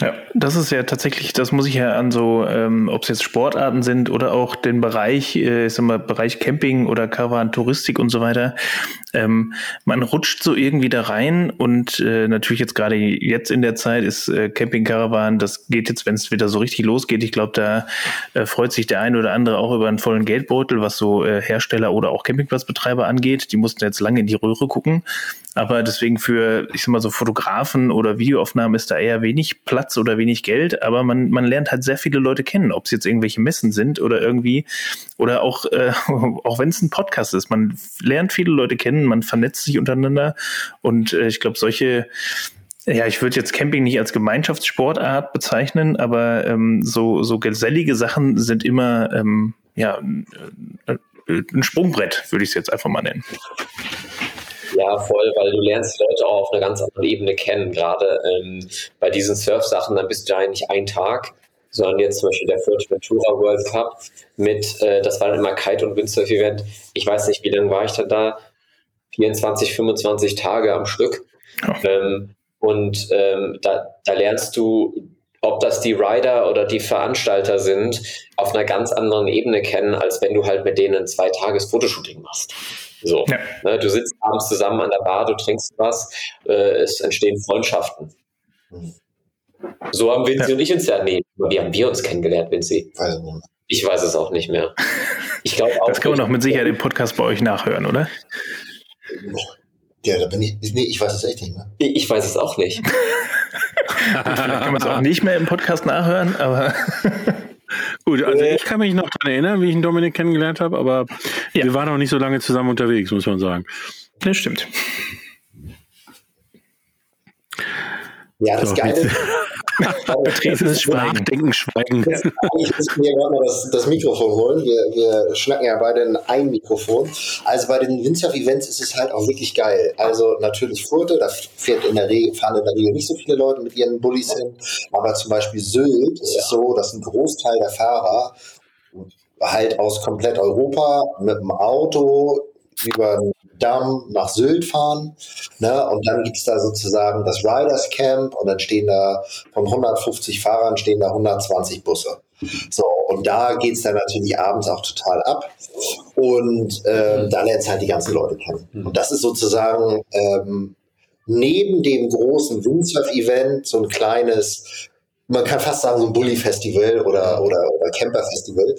Ja, das ist ja tatsächlich, das muss ich ja an so, ähm, ob es jetzt Sportarten sind oder auch den Bereich, äh, ich sag mal, Bereich Camping oder Caravan, Touristik und so weiter. Ähm, man rutscht so irgendwie da rein und äh, natürlich jetzt gerade jetzt in der Zeit ist äh, Camping Caravan, das geht jetzt, wenn es wieder so richtig losgeht. Ich glaube, da äh, freut sich der eine oder andere auch über einen vollen Geldbeutel, was so äh, Hersteller oder auch Campingplatzbetreiber angeht. Die mussten jetzt lange in die Röhre gucken. Aber deswegen für, ich sag mal so Fotografen oder Videoaufnahmen ist da eher wenig Platz oder wenig Geld. Aber man, man lernt halt sehr viele Leute kennen, ob es jetzt irgendwelche Messen sind oder irgendwie, oder auch, äh, [LAUGHS] auch wenn es ein Podcast ist. Man lernt viele Leute kennen, man vernetzt sich untereinander. Und äh, ich glaube, solche, ja, ich würde jetzt Camping nicht als Gemeinschaftssportart bezeichnen, aber ähm, so, so gesellige Sachen sind immer, ähm, ja, äh, ein Sprungbrett, würde ich es jetzt einfach mal nennen. Ja, voll, weil du lernst die Leute auch auf einer ganz anderen Ebene kennen. Gerade ähm, bei diesen Surf-Sachen, dann bist du da nicht ein Tag, sondern jetzt zum Beispiel der Fuerteventura World Cup mit, äh, das war dann immer Kite- und Windsurf-Event. Ich weiß nicht, wie lange war ich dann da? 24, 25 Tage am Stück. Ja. Ähm, und ähm, da, da lernst du ob das die Rider oder die Veranstalter sind, auf einer ganz anderen Ebene kennen, als wenn du halt mit denen ein zwei Tages Fotoshooting machst. So, ja. ne, du sitzt abends zusammen an der Bar, du trinkst was, äh, es entstehen Freundschaften. So haben Vinci ja. und ich uns ja, nee, wie haben wir uns kennengelernt, Vinci? Ich weiß es auch nicht mehr. Ich glaube auch. Das kann man doch mit Sicherheit im Podcast bei euch nachhören, oder? Ja, da bin ich. Nee, ich weiß es echt nicht mehr. Ich weiß es auch nicht. [LAUGHS] Vielleicht kann man es auch nicht mehr im Podcast nachhören, aber. [LAUGHS] Gut, also ich kann mich noch daran erinnern, wie ich einen Dominik kennengelernt habe, aber ja. wir waren auch nicht so lange zusammen unterwegs, muss man sagen. Das stimmt. Ja, das so, Geile. Betretenes [LAUGHS] [LAUGHS] Schweigen. Nachdenken, Schweigen. Das, eigentlich müssen wir gerade mal das, das Mikrofon holen. Wir, wir schnacken ja beide in ein Mikrofon. Also bei den Windsurf-Events ist es halt auch wirklich geil. Also natürlich Furte, da fährt in der Regel, fahren in der Regel nicht so viele Leute mit ihren Bullis hin. Aber zum Beispiel Sylt ist es so, dass ein Großteil der Fahrer halt aus komplett Europa mit dem Auto über Damm nach Sylt fahren. Ne? Und dann gibt es da sozusagen das Riders Camp und dann stehen da von 150 Fahrern stehen da 120 Busse. So, und da geht es dann natürlich abends auch total ab. Und ähm, da lernst halt die ganzen Leute kennen. Mhm. Und das ist sozusagen ähm, neben dem großen Windsurf-Event so ein kleines man kann fast sagen, so ein Bully-Festival oder, oder, oder Camper-Festival.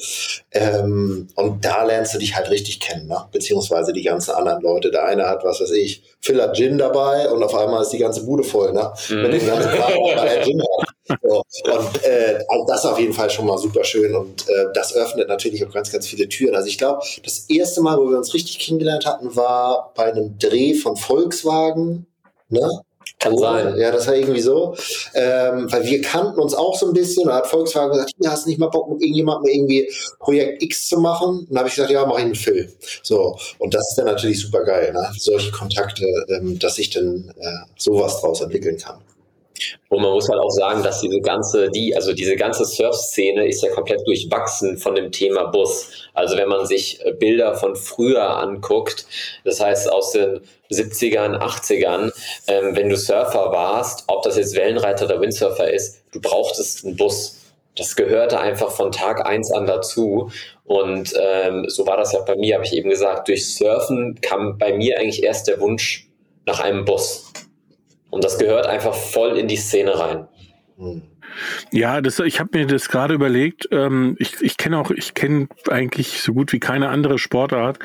Ähm, und da lernst du dich halt richtig kennen, ne? beziehungsweise die ganzen anderen Leute. Der eine hat, was weiß ich, Phil hat Gin dabei und auf einmal ist die ganze Bude voll, ne? Mhm. Mit dem ganzen Kram, [LAUGHS] weil er Gin hat. So. Und äh, also das ist auf jeden Fall schon mal super schön und äh, das öffnet natürlich auch ganz, ganz viele Türen. Also ich glaube, das erste Mal, wo wir uns richtig kennengelernt hatten, war bei einem Dreh von Volkswagen. Ne? Kann sein. Ja, das war irgendwie so. Ähm, weil wir kannten uns auch so ein bisschen. Da hat Volkswagen gesagt, ja, hast du nicht mal Bock, mit irgendjemandem irgendwie Projekt X zu machen? Und dann habe ich gesagt, ja, mach ich einen Film. So. Und das ist dann natürlich super geil, ne? Solche Kontakte, ähm, dass ich dann äh, sowas draus entwickeln kann. Und man muss halt auch sagen, dass diese ganze, die, also diese ganze Surf-Szene ist ja komplett durchwachsen von dem Thema Bus. Also wenn man sich äh, Bilder von früher anguckt, das heißt aus den 70ern, 80ern, ähm, wenn du Surfer warst, ob das jetzt Wellenreiter oder Windsurfer ist, du brauchtest einen Bus. Das gehörte einfach von Tag eins an dazu. Und ähm, so war das ja bei mir, habe ich eben gesagt. Durch Surfen kam bei mir eigentlich erst der Wunsch nach einem Bus. Und das gehört einfach voll in die Szene rein. Ja, das, ich habe mir das gerade überlegt. Ähm, ich ich kenne auch, ich kenne eigentlich so gut wie keine andere Sportart,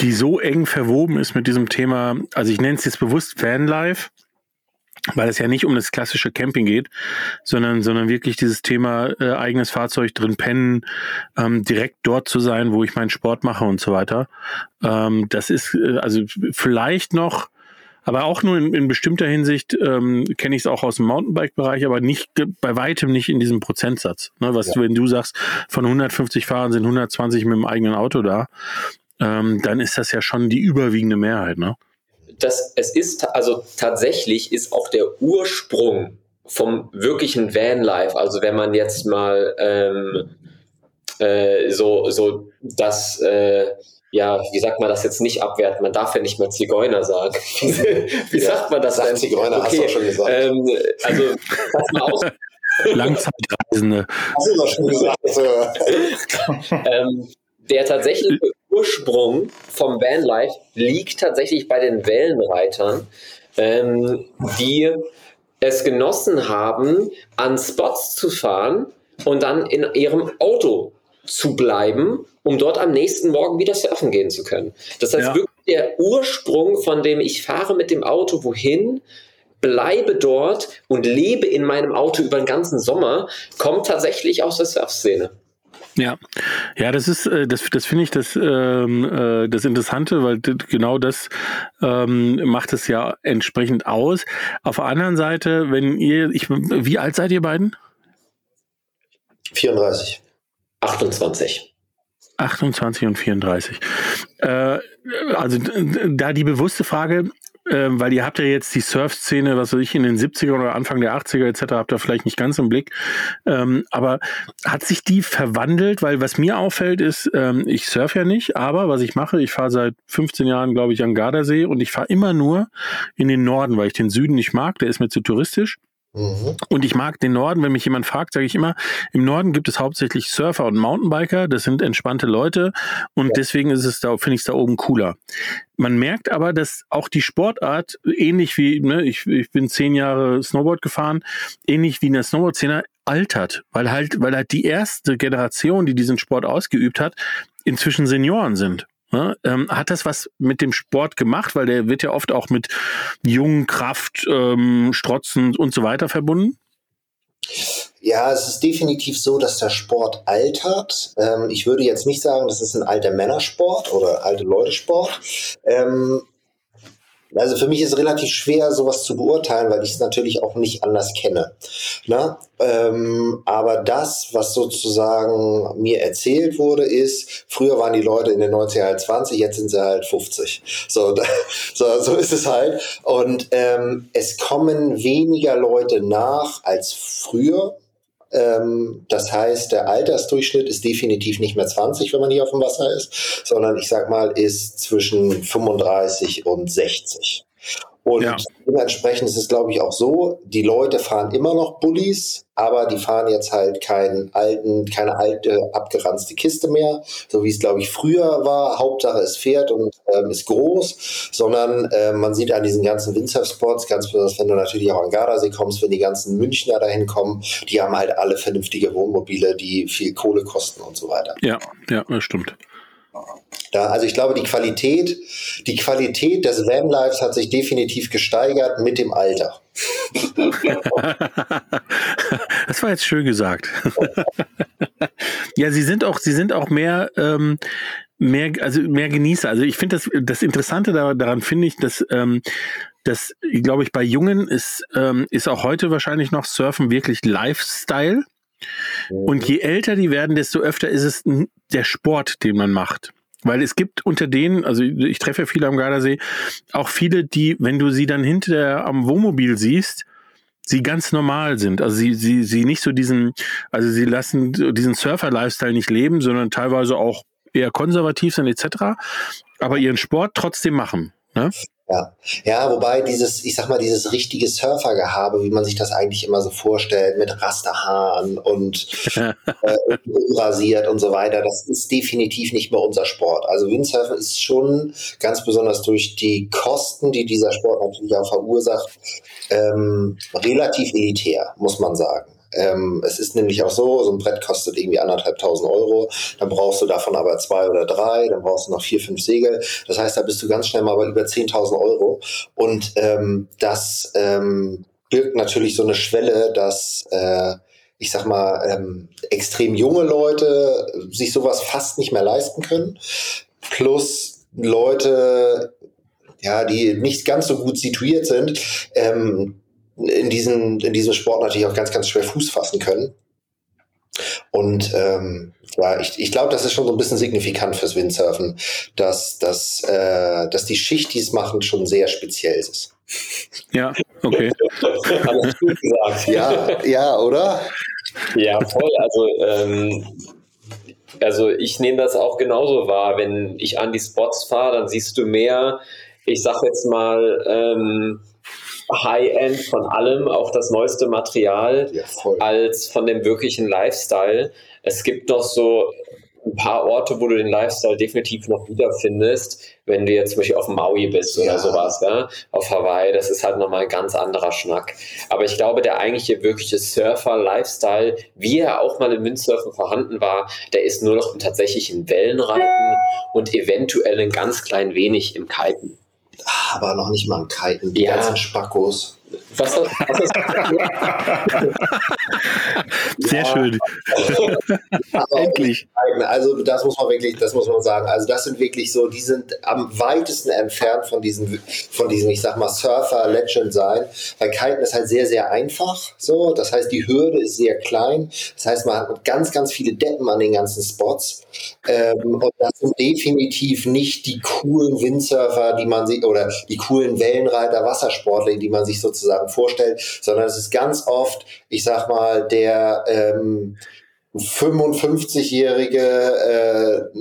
die so eng verwoben ist mit diesem Thema. Also ich nenne es jetzt bewusst Vanlife, weil es ja nicht um das klassische Camping geht, sondern sondern wirklich dieses Thema äh, eigenes Fahrzeug drin pennen, ähm, direkt dort zu sein, wo ich meinen Sport mache und so weiter. Ähm, das ist äh, also vielleicht noch aber auch nur in, in bestimmter Hinsicht ähm, kenne ich es auch aus dem Mountainbike-Bereich, aber nicht bei weitem nicht in diesem Prozentsatz. Ne, was ja. du, wenn du sagst, von 150 Fahrern sind 120 mit dem eigenen Auto da, ähm, dann ist das ja schon die überwiegende Mehrheit. Ne? Das, es ist also tatsächlich ist auch der Ursprung vom wirklichen Vanlife, also wenn man jetzt mal ähm, äh, so so das äh, ja, wie sagt man das jetzt nicht abwerten? Man darf ja nicht mehr Zigeuner sagen. [LAUGHS] wie ja, sagt man das denn? Zigeuner okay. hast du auch schon gesagt. Ähm, also, pass mal aus. [LAUGHS] Langzeitreisende. Hast du doch schon gesagt. [LAUGHS] ähm, der tatsächliche Ursprung vom Vanlife liegt tatsächlich bei den Wellenreitern, ähm, die es genossen haben, an Spots zu fahren und dann in ihrem Auto zu bleiben, um dort am nächsten Morgen wieder surfen gehen zu können. Das heißt, ja. wirklich der Ursprung, von dem ich fahre mit dem Auto wohin, bleibe dort und lebe in meinem Auto über den ganzen Sommer, kommt tatsächlich aus der Surfszene. Ja, ja, das ist, äh, das, das finde ich das, ähm, äh, das Interessante, weil genau das ähm, macht es ja entsprechend aus. Auf der anderen Seite, wenn ihr, ich, wie alt seid ihr beiden? 34. 28. 28 und 34. Äh, also da die bewusste Frage, äh, weil ihr habt ja jetzt die Surf-Szene, was weiß ich, in den 70er oder Anfang der 80er etc., habt ihr vielleicht nicht ganz im Blick. Ähm, aber hat sich die verwandelt? Weil was mir auffällt ist, ähm, ich surf ja nicht, aber was ich mache, ich fahre seit 15 Jahren, glaube ich, an Gardasee und ich fahre immer nur in den Norden, weil ich den Süden nicht mag, der ist mir zu touristisch. Mhm. Und ich mag den Norden, wenn mich jemand fragt, sage ich immer, im Norden gibt es hauptsächlich Surfer und Mountainbiker, das sind entspannte Leute und ja. deswegen ist es da, finde ich es da oben cooler. Man merkt aber, dass auch die Sportart, ähnlich wie, ne, ich, ich bin zehn Jahre Snowboard gefahren, ähnlich wie in der Snowboard-Szene, altert, weil halt, weil halt die erste Generation, die diesen Sport ausgeübt hat, inzwischen Senioren sind. Ne? Ähm, hat das was mit dem Sport gemacht? Weil der wird ja oft auch mit jungen Kraft, ähm, Strotzen und so weiter verbunden. Ja, es ist definitiv so, dass der Sport altert. Ähm, ich würde jetzt nicht sagen, das ist ein alter Männersport oder alte Leute-Sport. Ähm, also für mich ist relativ schwer, sowas zu beurteilen, weil ich es natürlich auch nicht anders kenne. Na? Ähm, aber das, was sozusagen mir erzählt wurde, ist, früher waren die Leute in den 90er halt 20, jetzt sind sie halt 50. So, [LAUGHS] so, so ist es halt. Und ähm, es kommen weniger Leute nach als früher. Ähm, das heißt, der Altersdurchschnitt ist definitiv nicht mehr 20, wenn man hier auf dem Wasser ist, sondern ich sag mal, ist zwischen 35 und 60. Und ja. dementsprechend ist es, glaube ich, auch so, die Leute fahren immer noch Bullies, aber die fahren jetzt halt keinen alten, keine alte, abgeranzte Kiste mehr, so wie es, glaube ich, früher war. Hauptsache es fährt und ähm, ist groß, sondern äh, man sieht an diesen ganzen Windsurf-Spots, ganz besonders, wenn du natürlich auch an Gardasee kommst, wenn die ganzen Münchner dahin kommen, die haben halt alle vernünftige Wohnmobile, die viel Kohle kosten und so weiter. Ja, ja, das stimmt. Da, also ich glaube, die Qualität, die Qualität des Vanlives hat sich definitiv gesteigert mit dem Alter. [LAUGHS] das war jetzt schön gesagt. [LAUGHS] ja, sie sind auch, sie sind auch mehr, ähm, mehr, also mehr Genießer. Also ich finde das, das Interessante daran finde ich, dass, ähm, dass, glaube ich, bei Jungen ist, ähm, ist auch heute wahrscheinlich noch Surfen wirklich Lifestyle. Und je älter die werden, desto öfter ist es der Sport, den man macht. Weil es gibt unter denen, also ich treffe viele am Gardasee, auch viele, die, wenn du sie dann hinter am Wohnmobil siehst, sie ganz normal sind. Also sie, sie, sie nicht so diesen, also sie lassen diesen Surfer-Lifestyle nicht leben, sondern teilweise auch eher konservativ sind etc., aber ihren Sport trotzdem machen. Ne? Ja. ja, wobei dieses, ich sag mal, dieses richtige Surfergehabe, wie man sich das eigentlich immer so vorstellt, mit Rasterhaaren und [LAUGHS] äh, unrasiert und so weiter, das ist definitiv nicht mehr unser Sport. Also Windsurfen ist schon ganz besonders durch die Kosten, die dieser Sport natürlich auch verursacht, ähm, relativ elitär, muss man sagen. Ähm, es ist nämlich auch so, so ein Brett kostet irgendwie anderthalbtausend Euro, dann brauchst du davon aber zwei oder drei, dann brauchst du noch vier, fünf Segel. Das heißt, da bist du ganz schnell mal bei über 10.000 Euro. Und ähm, das ähm, birgt natürlich so eine Schwelle, dass äh, ich sag mal, ähm, extrem junge Leute sich sowas fast nicht mehr leisten können. Plus Leute, ja, die nicht ganz so gut situiert sind, ähm, in, diesen, in diesem Sport natürlich auch ganz, ganz schwer Fuß fassen können. Und ähm, ja, ich, ich glaube, das ist schon so ein bisschen signifikant fürs Windsurfen, dass, dass, äh, dass die Schicht, die es machen, schon sehr speziell ist. Ja, okay. Alles gut gesagt. [LAUGHS] Ja, ja, oder? Ja, voll. Also, ähm, also ich nehme das auch genauso wahr. Wenn ich an die Spots fahre, dann siehst du mehr, ich sag jetzt mal, ähm, High-End von allem, auch das neueste Material, ja, als von dem wirklichen Lifestyle. Es gibt noch so ein paar Orte, wo du den Lifestyle definitiv noch wiederfindest, wenn du jetzt zum Beispiel auf Maui bist oder ja. sowas, ja? auf Hawaii, das ist halt nochmal ein ganz anderer Schnack. Aber ich glaube, der eigentliche wirkliche Surfer-Lifestyle, wie er auch mal im Windsurfen vorhanden war, der ist nur noch im tatsächlichen Wellenreiten und eventuell ein ganz klein wenig im Kiten. Aber noch nicht mal ein Kiten, die ja. ganzen Spackos. Was, was ist [LAUGHS] [LAUGHS] Sehr schön. Endlich. Also das muss man wirklich, das muss man sagen. Also das sind wirklich so, die sind am weitesten entfernt von diesem, von diesem, ich sag mal, Surfer-Legend sein. Weil Kiten ist halt sehr, sehr einfach. So, das heißt, die Hürde ist sehr klein. Das heißt, man hat ganz, ganz viele Deppen an den ganzen Spots. Ähm, und das sind definitiv nicht die coolen Windsurfer, die man sieht, oder die coolen Wellenreiter, Wassersportler, die man sich sozusagen vorstellt, sondern es ist ganz oft, ich sag mal, der ähm, 55-jährige äh,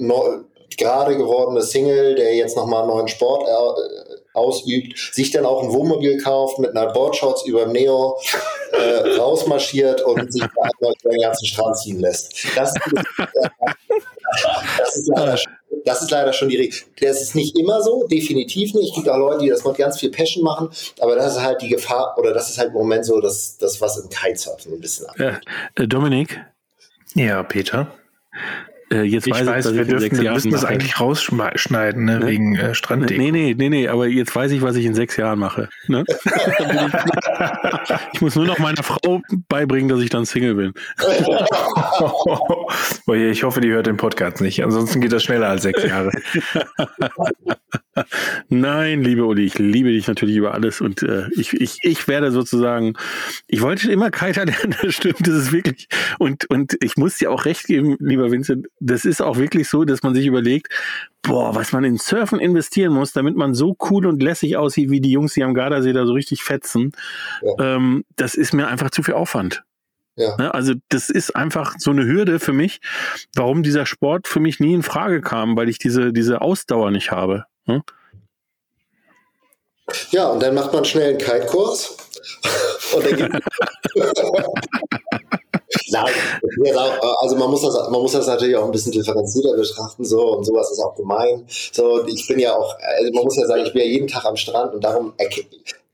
gerade gewordene Single, der jetzt nochmal einen neuen Sport äh, ausübt, sich dann auch ein Wohnmobil kauft, mit einer Boardshorts über dem Neo äh, rausmarschiert und sich über den ganzen Strand ziehen lässt. Das, ist, das, ist leider, das ist leider schon die Regel. Das ist nicht immer so, definitiv nicht. Es gibt auch Leute, die das mit ganz viel Passion machen, aber das ist halt die Gefahr, oder das ist halt im Moment so, dass das, was im Kitesurfen ein bisschen ab. Ja, äh, Dominik? Ja, Peter. Äh, jetzt ich weiß, weiß ich, wir, dürfen, wir müssen das eigentlich rausschneiden, ne, ne? wegen äh, Stranddeko. Nee, nee, nee, nee, aber jetzt weiß ich, was ich in sechs Jahren mache. Ne? [LAUGHS] ich muss nur noch meiner Frau beibringen, dass ich dann Single bin. [LAUGHS] oh ich hoffe, die hört den Podcast nicht. Ansonsten geht das schneller als sechs Jahre. [LAUGHS] Nein, liebe Uli, ich liebe dich natürlich über alles und äh, ich, ich, ich werde sozusagen, ich wollte immer Kiter lernen, das stimmt, das ist wirklich, und, und ich muss dir auch recht geben, lieber Vincent, das ist auch wirklich so, dass man sich überlegt, boah, was man in Surfen investieren muss, damit man so cool und lässig aussieht, wie die Jungs, die am Gardasee da so richtig fetzen, ja. ähm, das ist mir einfach zu viel Aufwand. Ja. Ne, also das ist einfach so eine Hürde für mich, warum dieser Sport für mich nie in Frage kam, weil ich diese, diese Ausdauer nicht habe. Hm? Ja, und dann macht man schnell einen Kite-Kurs. [LAUGHS] und dann geht [LAUGHS] Nein, also man muss, das, man muss das natürlich auch ein bisschen differenzierter betrachten, so und sowas ist auch gemein. So, ich bin ja auch, also man muss ja sagen, ich bin ja jeden Tag am Strand und darum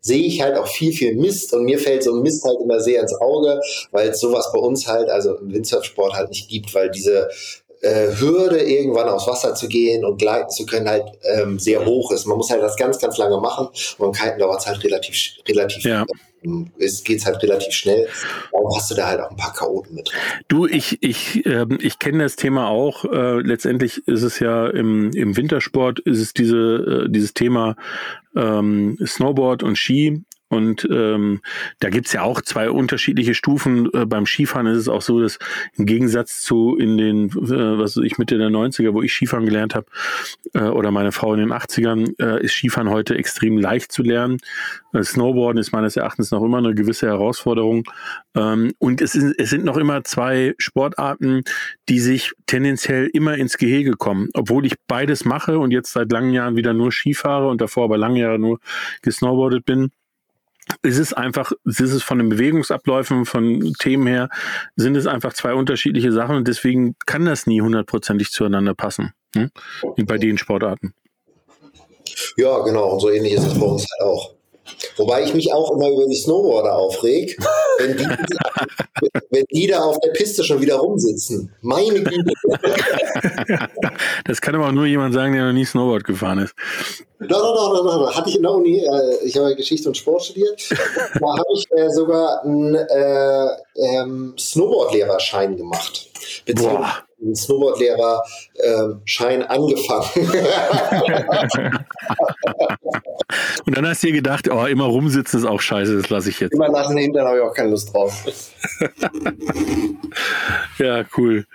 sehe ich halt auch viel, viel Mist und mir fällt so ein Mist halt immer sehr ins Auge, weil es sowas bei uns halt, also im Windsurfsport halt nicht gibt, weil diese äh, Hürde, irgendwann aufs Wasser zu gehen und gleiten zu können, halt ähm, sehr hoch ist. Man muss halt das ganz, ganz lange machen und Kiten dauert es halt relativ, relativ ja. Ähm, es geht halt relativ schnell. Darum hast du da halt auch ein paar Chaoten mit drin. Du, ich, ich, äh, ich kenne das Thema auch. Äh, letztendlich ist es ja im, im Wintersport ist es diese, äh, dieses Thema ähm, Snowboard und Ski und ähm, da gibt's ja auch zwei unterschiedliche Stufen. Äh, beim Skifahren ist es auch so, dass im Gegensatz zu in den, äh, was ich, Mitte der 90er, wo ich Skifahren gelernt habe, äh, oder meine Frau in den 80ern, äh, ist Skifahren heute extrem leicht zu lernen. Äh, Snowboarden ist meines Erachtens noch immer eine gewisse Herausforderung. Ähm, und es, ist, es sind noch immer zwei Sportarten, die sich tendenziell immer ins Gehege kommen. Obwohl ich beides mache und jetzt seit langen Jahren wieder nur Skifahre und davor aber lange Jahre nur gesnowboardet bin ist es einfach, ist es von den Bewegungsabläufen, von Themen her, sind es einfach zwei unterschiedliche Sachen und deswegen kann das nie hundertprozentig zueinander passen, hm? wie bei den Sportarten. Ja, genau, und so ähnlich ist es bei uns halt auch. Wobei ich mich auch immer über die Snowboarder aufreg, wenn die, wenn die da auf der Piste schon wieder rumsitzen. Meine Güte. Das kann aber auch nur jemand sagen, der noch nie Snowboard gefahren ist. Doch, doch, doch, doch, doch. Hatte ich in der Uni, äh, ich habe Geschichte und Sport studiert. Da habe ich äh, sogar einen äh, ähm, Snowboardlehrerschein gemacht. Beziehungsweise einen Snowboardlehrer-Schein ähm, angefangen. [LAUGHS] und dann hast du dir gedacht, oh, immer rumsitzen ist auch scheiße, das lasse ich jetzt. Immer nach dem Hintern habe ich auch keine Lust drauf. [LAUGHS] ja, cool.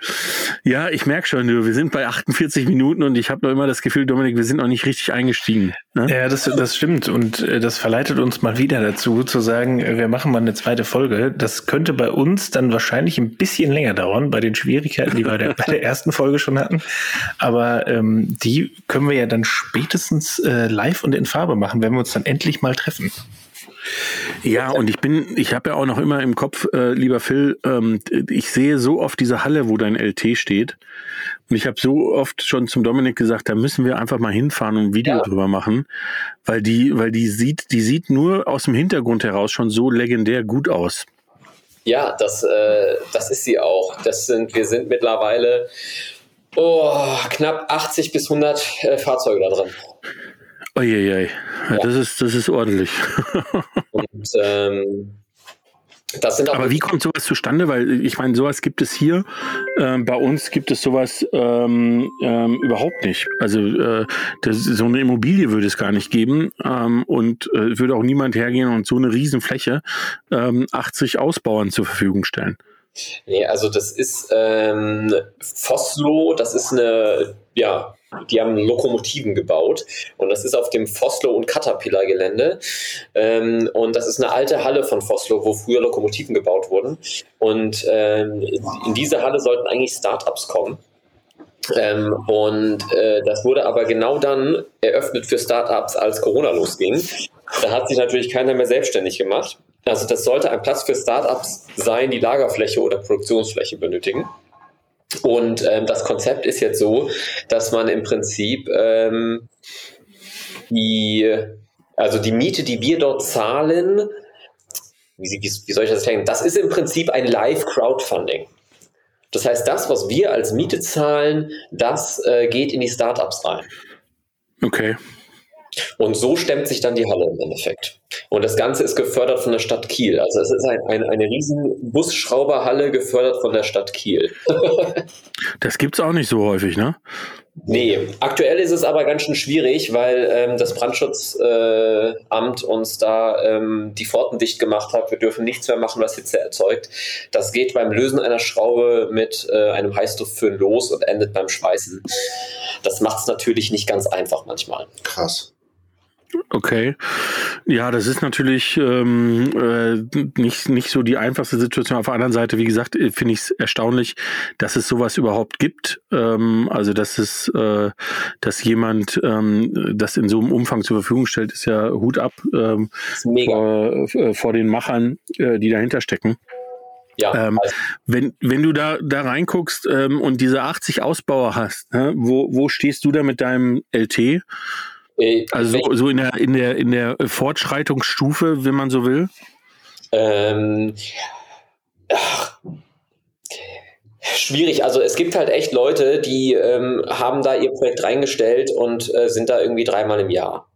Ja, ich merke schon, du, wir sind bei 48 Minuten und ich habe noch immer das Gefühl, Dominik, wir sind noch nicht richtig eingestiegen. Ne? Ja, das, das stimmt und äh, das verleitet uns mal wieder dazu, zu sagen, äh, wir machen mal eine zweite Folge. Das könnte bei uns dann wahrscheinlich ein bisschen länger dauern, bei den Schwierigkeiten, die wir bei der ersten Folge schon hatten. Aber ähm, die können wir ja dann spätestens äh, live und in Farbe machen, wenn wir uns dann endlich mal treffen. Ja, und ich bin, ich habe ja auch noch immer im Kopf, äh, lieber Phil, ähm, ich sehe so oft diese Halle, wo dein LT steht. Und ich habe so oft schon zum Dominik gesagt, da müssen wir einfach mal hinfahren und ein Video ja. drüber machen, weil die, weil die sieht, die sieht nur aus dem Hintergrund heraus schon so legendär gut aus. Ja, das, äh, das ist sie auch. Das sind, wir sind mittlerweile oh, knapp 80 bis 100 äh, Fahrzeuge da drin. Uiuiui. Ja, ja. Das, ist, das ist ordentlich. [LAUGHS] Und ähm, Aber wie kommt sowas zustande? Weil ich meine, sowas gibt es hier. Ähm, bei uns gibt es sowas ähm, ähm, überhaupt nicht. Also äh, das, so eine Immobilie würde es gar nicht geben ähm, und äh, würde auch niemand hergehen und so eine Riesenfläche ähm, 80 Ausbauern zur Verfügung stellen. Nee, also das ist ähm, Foslo, das ist eine, ja, die haben Lokomotiven gebaut und das ist auf dem Foslo und Caterpillar Gelände ähm, und das ist eine alte Halle von Foslo, wo früher Lokomotiven gebaut wurden und ähm, in diese Halle sollten eigentlich Startups kommen Ähm, und äh, das wurde aber genau dann eröffnet für Startups, als Corona losging. Da hat sich natürlich keiner mehr selbstständig gemacht. Also das sollte ein Platz für Startups sein, die Lagerfläche oder Produktionsfläche benötigen. Und ähm, das Konzept ist jetzt so, dass man im Prinzip ähm, die, also die Miete, die wir dort zahlen, wie, wie, soll ich das erklären? Das ist im Prinzip ein Live-Crowdfunding. Das heißt, das, was wir als Miete zahlen, das äh, geht in die Startups rein. Okay. Und so stemmt sich dann die Halle im Endeffekt. Und das Ganze ist gefördert von der Stadt Kiel. Also es ist ein, ein, eine riesen Busschrauberhalle gefördert von der Stadt Kiel. [LAUGHS] das gibt es auch nicht so häufig, ne? Nee, aktuell ist es aber ganz schön schwierig, weil ähm, das Brandschutzamt äh, uns da ähm, die Pforten dicht gemacht hat. Wir dürfen nichts mehr machen, was Hitze erzeugt. Das geht beim Lösen einer Schraube mit äh, einem Heißluftföhn los und endet beim Schweißen. Das macht es natürlich nicht ganz einfach manchmal. Krass. Okay. Ja, das ist natürlich ähm, äh, nicht, nicht so die einfachste Situation. Auf der anderen Seite, wie gesagt, äh, finde ich es erstaunlich, dass es sowas überhaupt gibt. Ähm, also, dass es, äh, dass jemand ähm, das in so einem Umfang zur Verfügung stellt, ist ja Hut ab ähm, vor, äh, vor den Machern, äh, die dahinter stecken. Ja, ähm, also wenn, wenn du da, da reinguckst ähm, und diese 80 Ausbauer hast, ne, wo, wo stehst du da mit deinem LT? Äh, also so, so in der in der in der Fortschreitungsstufe, wenn man so will. Ähm, ach, schwierig. Also es gibt halt echt Leute, die ähm, haben da ihr Projekt reingestellt und äh, sind da irgendwie dreimal im Jahr.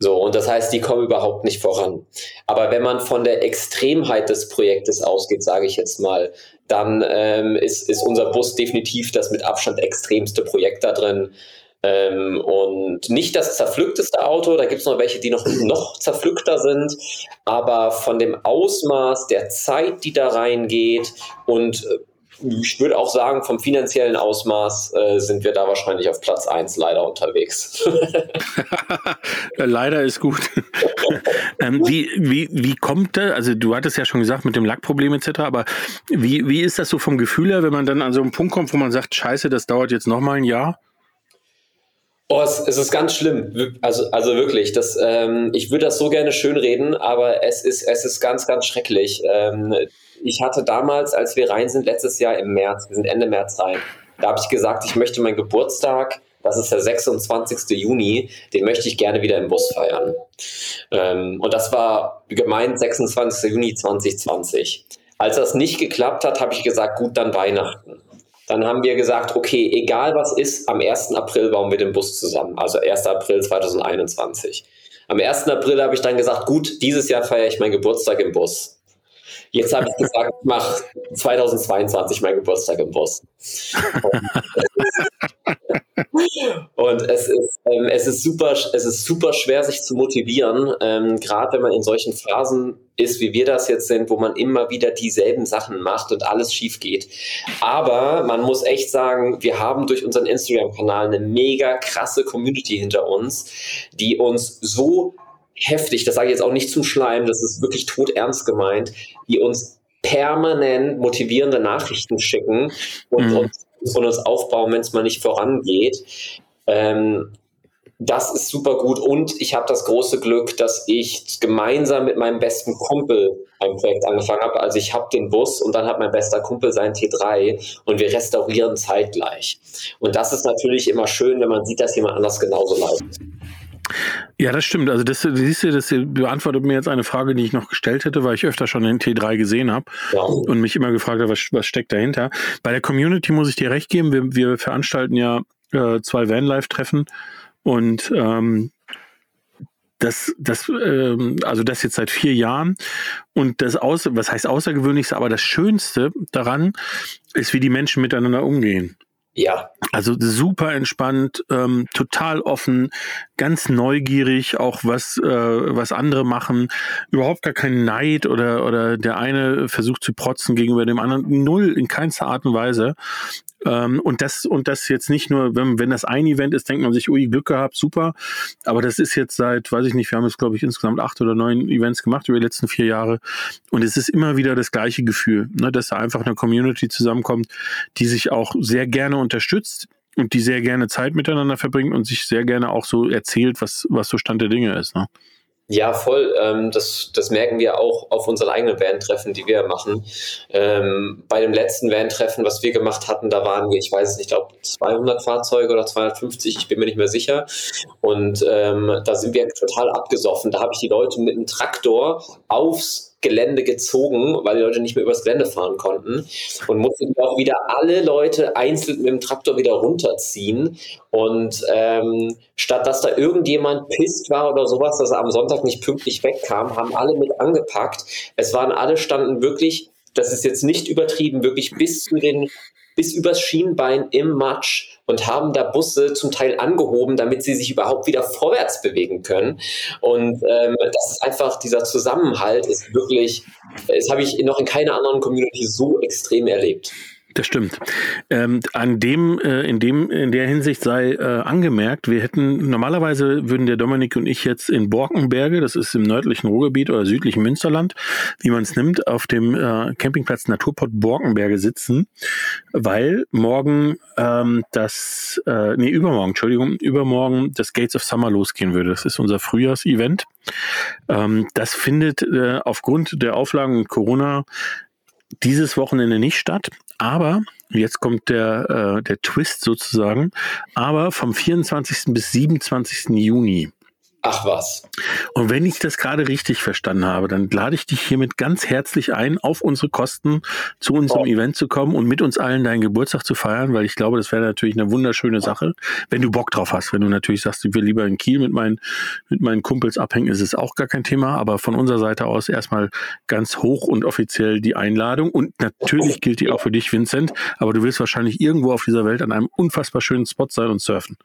So, und das heißt, die kommen überhaupt nicht voran. Aber wenn man von der Extremheit des Projektes ausgeht, sage ich jetzt mal, dann ähm, ist, ist unser Bus definitiv das mit Abstand extremste Projekt da drin. Ähm, und nicht das zerpflückteste Auto, da gibt es noch welche, die noch, noch zerpflückter sind, aber von dem Ausmaß der Zeit, die da reingeht und äh, ich würde auch sagen, vom finanziellen Ausmaß äh, sind wir da wahrscheinlich auf Platz 1 leider unterwegs. [LAUGHS] [LAUGHS] leider ist gut. [LAUGHS] ähm, wie, wie, wie kommt da, also du hattest ja schon gesagt mit dem Lackproblem etc., aber wie, wie ist das so vom Gefühl her, wenn man dann an so einen Punkt kommt, wo man sagt, scheiße, das dauert jetzt nochmal ein Jahr? Oh, es, es, ist ganz schlimm. Also, also wirklich, das, ähm, ich würde das so gerne schönreden, aber es ist, es ist ganz, ganz schrecklich. Ähm, ich hatte damals, als wir rein sind, letztes Jahr im März, wir sind Ende März rein, da habe ich gesagt, ich möchte meinen Geburtstag, das ist der 26. Juni, den möchte ich gerne wieder im Bus feiern. Ähm, und das war gemeint 26. Juni 2020. Als das nicht geklappt hat, habe ich gesagt, gut, dann Weihnachten. Dann haben wir gesagt, okay, egal was ist, am 1. April bauen wir den Bus zusammen. Also 1. April 2021. Am 1. April habe ich dann gesagt, gut, dieses Jahr feiere ich meinen Geburtstag im Bus. Jetzt habe ich gesagt, ich mache 2022 meinen Geburtstag im Bus. [LAUGHS] Und es ist, ähm, es ist super, es ist super schwer, sich zu motivieren, ähm, gerade wenn man in solchen Phasen ist, wie wir das jetzt sind, wo man immer wieder dieselben Sachen macht und alles schief geht. Aber man muss echt sagen, wir haben durch unseren Instagram-Kanal eine mega krasse Community hinter uns, die uns so heftig, das sage ich jetzt auch nicht zum Schleim, das ist wirklich todernst gemeint, die uns permanent motivierende Nachrichten schicken und, mhm. uns, und uns aufbauen, wenn es mal nicht vorangeht. Ähm, das ist super gut und ich habe das große Glück, dass ich gemeinsam mit meinem besten Kumpel ein Projekt angefangen habe. Also ich habe den Bus und dann hat mein bester Kumpel seinen T3 und wir restaurieren zeitgleich. Und das ist natürlich immer schön, wenn man sieht, dass jemand anders genauso leidet. Ja, das stimmt. Also das siehst du, das beantwortet mir jetzt eine Frage, die ich noch gestellt hätte, weil ich öfter schon den T3 gesehen habe ja. und mich immer gefragt habe, was, was steckt dahinter. Bei der Community muss ich dir recht geben. Wir, wir veranstalten ja äh, zwei Vanlife-Treffen und ähm, das, das, ähm, also das jetzt seit vier Jahren und das außer, was heißt außergewöhnlichste, aber das Schönste daran ist, wie die Menschen miteinander umgehen. Ja. Also super entspannt, ähm, total offen, ganz neugierig, auch was, äh, was andere machen. Überhaupt gar kein Neid oder, oder der eine versucht zu protzen gegenüber dem anderen. Null, in keinster Art und Weise. Ähm, und das, und das jetzt nicht nur, wenn, wenn das ein Event ist, denkt man sich, ui, Glück gehabt, super. Aber das ist jetzt seit, weiß ich nicht, wir haben jetzt, glaube ich, insgesamt acht oder neun Events gemacht über die letzten vier Jahre. Und es ist immer wieder das gleiche Gefühl, ne, dass da einfach eine Community zusammenkommt, die sich auch sehr gerne unterstützt und die sehr gerne Zeit miteinander verbringt und sich sehr gerne auch so erzählt, was, was so Stand der Dinge ist. Ne? Ja, voll. Ähm, das, das merken wir auch auf unseren eigenen Van-Treffen, die wir machen. Ähm, bei dem letzten Van-Treffen, was wir gemacht hatten, da waren wir, ich weiß es nicht, ich glaube 200 Fahrzeuge oder 250, ich bin mir nicht mehr sicher. Und ähm, da sind wir total abgesoffen. Da habe ich die Leute mit einem Traktor aufs Gelände gezogen, weil die Leute nicht mehr übers Gelände fahren konnten und mussten auch wieder alle Leute einzeln mit dem Traktor wieder runterziehen. Und ähm, statt dass da irgendjemand pisst war oder sowas, dass er am Sonntag nicht pünktlich wegkam, haben alle mit angepackt. Es waren alle standen wirklich, das ist jetzt nicht übertrieben, wirklich bis zu den bis übers Schienbein im Matsch und haben da Busse zum Teil angehoben, damit sie sich überhaupt wieder vorwärts bewegen können. Und ähm, das ist einfach, dieser Zusammenhalt ist wirklich, das habe ich noch in keiner anderen Community so extrem erlebt. Das stimmt. Ähm, an dem, äh, in dem, in der Hinsicht sei äh, angemerkt, wir hätten normalerweise würden der Dominik und ich jetzt in Borkenberge, das ist im nördlichen Ruhrgebiet oder südlichen Münsterland, wie man es nimmt, auf dem äh, Campingplatz Naturport Borkenberge sitzen, weil morgen ähm, das, äh, nee, übermorgen, Entschuldigung, übermorgen das Gates of Summer losgehen würde. Das ist unser Frühjahrsevent. Ähm, das findet äh, aufgrund der Auflagen Corona dieses Wochenende nicht statt, aber jetzt kommt der, äh, der Twist sozusagen, aber vom 24. bis 27. Juni Ach was. Und wenn ich das gerade richtig verstanden habe, dann lade ich dich hiermit ganz herzlich ein, auf unsere Kosten zu unserem oh. Event zu kommen und mit uns allen deinen Geburtstag zu feiern, weil ich glaube, das wäre natürlich eine wunderschöne Sache, wenn du Bock drauf hast. Wenn du natürlich sagst, ich will lieber in Kiel mit meinen, mit meinen Kumpels abhängen, ist es auch gar kein Thema. Aber von unserer Seite aus erstmal ganz hoch und offiziell die Einladung. Und natürlich gilt die auch für dich, Vincent. Aber du willst wahrscheinlich irgendwo auf dieser Welt an einem unfassbar schönen Spot sein und surfen.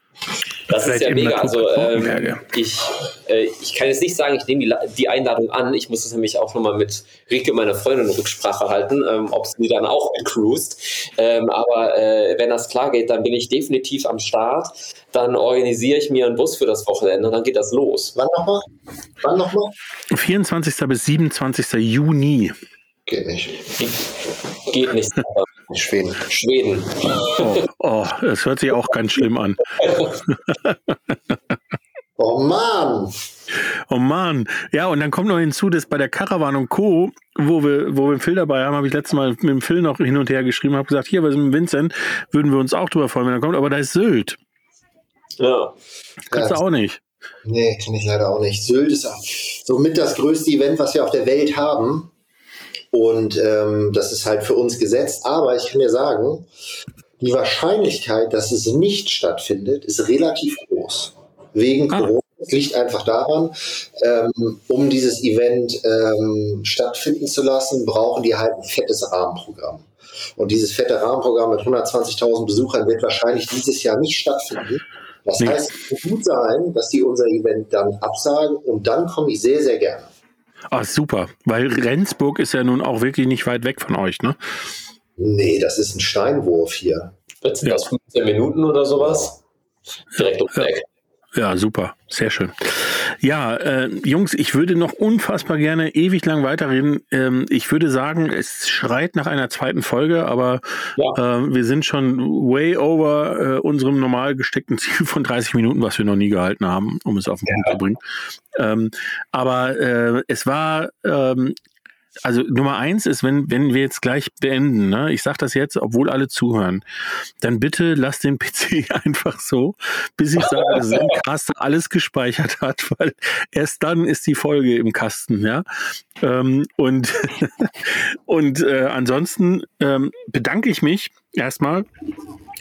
Das ist ja mega. Also ähm, ich, äh, ich kann jetzt nicht sagen, ich nehme die, die Einladung an. Ich muss es nämlich auch nochmal mit Rike, meiner Freundin, Rücksprache halten, ähm, ob sie dann auch cruist. Ähm, aber äh, wenn das klar geht, dann bin ich definitiv am Start. Dann organisiere ich mir einen Bus für das Wochenende und dann geht das los. Wann nochmal? Wann nochmal? 24. bis 27. Juni. Geht nicht. Geht nicht. Schweden. Schweden. Oh, oh, das hört sich auch ganz schlimm an. oh Mann. Oh Mann. Ja, und dann kommt noch hinzu, dass bei der Caravan und Co., wo wir, wo wir einen Phil dabei haben, habe ich letztes Mal mit dem Phil noch hin und her geschrieben, habe gesagt, hier, was mit Vincent, würden wir uns auch drüber freuen, wenn er kommt, aber da ist Sylt. Ja. Kannst ja, du auch nicht. Nee, kann ich leider auch nicht. Sylt ist somit das größte Event, was wir auf der Welt haben. Und ähm, das ist halt für uns gesetzt. Aber ich kann dir sagen, die Wahrscheinlichkeit, dass es nicht stattfindet, ist relativ groß. Wegen ah. Corona. Es liegt einfach daran, ähm, um dieses Event ähm, stattfinden zu lassen, brauchen die halt ein fettes Rahmenprogramm. Und dieses fette Rahmenprogramm mit 120.000 Besuchern wird wahrscheinlich dieses Jahr nicht stattfinden. Das heißt, es kann gut sein, dass die unser Event dann absagen und dann komme ich sehr, sehr gerne. Ah, super. Weil Rendsburg ist ja nun auch wirklich nicht weit weg von euch, ne? Nee, das ist ein Steinwurf hier. Jetzt sind ja. das 15 Minuten oder sowas? Direkt um ja. Eck. Ja, super. Sehr schön. Ja, äh, Jungs, ich würde noch unfassbar gerne ewig lang weiterreden. Ähm, ich würde sagen, es schreit nach einer zweiten Folge, aber ja. äh, wir sind schon way over äh, unserem normal gesteckten Ziel von 30 Minuten, was wir noch nie gehalten haben, um es auf den Punkt zu bringen. Ähm, aber äh, es war ähm, also Nummer eins ist, wenn, wenn wir jetzt gleich beenden, ne, ich sage das jetzt, obwohl alle zuhören, dann bitte lass den [LAUGHS] PC einfach so, bis ich sage, dass Zencaster [LAUGHS] alles gespeichert hat, weil erst dann ist die Folge im Kasten, ja. Ähm, und [LAUGHS] und äh, ansonsten ähm, bedanke ich mich erstmal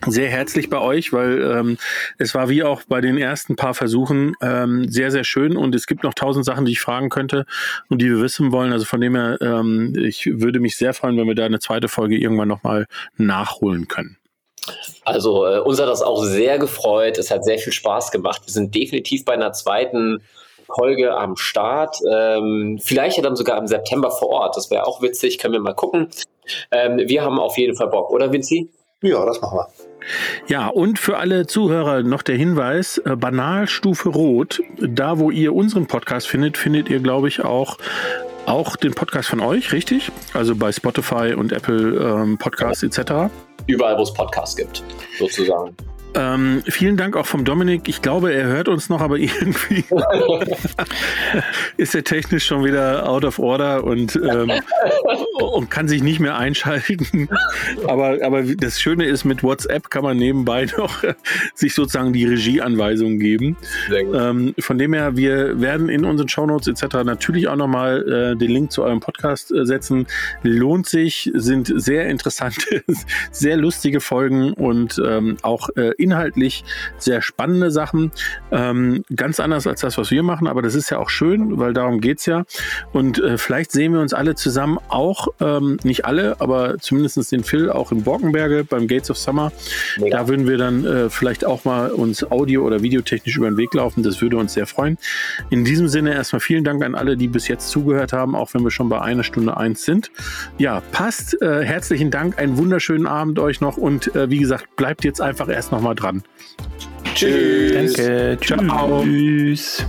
sehr herzlich bei euch, weil ähm, es war wie auch bei den ersten paar Versuchen ähm, sehr, sehr schön und es gibt noch tausend Sachen, die ich fragen könnte und die wir wissen wollen. Also von dem her, ähm, ich würde mich sehr freuen, wenn wir da eine zweite Folge irgendwann nochmal nachholen können. Also äh, uns hat das auch sehr gefreut. Es hat sehr viel Spaß gemacht. Wir sind definitiv bei einer zweiten Folge am Start. Ähm, vielleicht dann sogar im September vor Ort. Das wäre auch witzig. Können wir mal gucken. Ähm, wir haben auf jeden Fall Bock, oder Vinci? Ja, das machen wir. Ja, und für alle Zuhörer noch der Hinweis, äh, Banalstufe Rot, da wo ihr unseren Podcast findet, findet ihr, glaube ich, auch, auch den Podcast von euch, richtig? Also bei Spotify und Apple ähm, Podcasts etc. Überall, wo es Podcasts gibt, sozusagen. Ähm, vielen Dank auch vom Dominik. Ich glaube, er hört uns noch, aber [LAUGHS] irgendwie ist er technisch schon wieder out of order und, ähm, und kann sich nicht mehr einschalten. Aber, aber das Schöne ist, mit WhatsApp kann man nebenbei [LAUGHS] noch sich sozusagen die Regieanweisungen geben. Ähm, von dem her, wir werden in unseren Shownotes etc. natürlich auch nochmal äh, den Link zu eurem Podcast äh, setzen. Lohnt sich, sind sehr interessante, [LAUGHS] sehr lustige Folgen und ähm, auch äh, inhaltlich sehr spannende Sachen. Ähm, ganz anders als das, was wir machen, aber das ist ja auch schön, weil darum geht es ja. Und äh, vielleicht sehen wir uns alle zusammen auch, ähm, nicht alle, aber zumindest den Phil auch in Borkenberge beim Gates of Summer. Mega. Da würden wir dann äh, vielleicht auch mal uns audio- oder videotechnisch über den Weg laufen. Das würde uns sehr freuen. In diesem Sinne erstmal vielen Dank an alle, die bis jetzt zugehört haben, auch wenn wir schon bei einer Stunde eins sind. Ja, passt. Äh, herzlichen Dank, einen wunderschönen Abend euch noch und äh, wie gesagt, bleibt jetzt einfach erst noch mal dran. Tschüss. Danke. Ciao. Tschüss.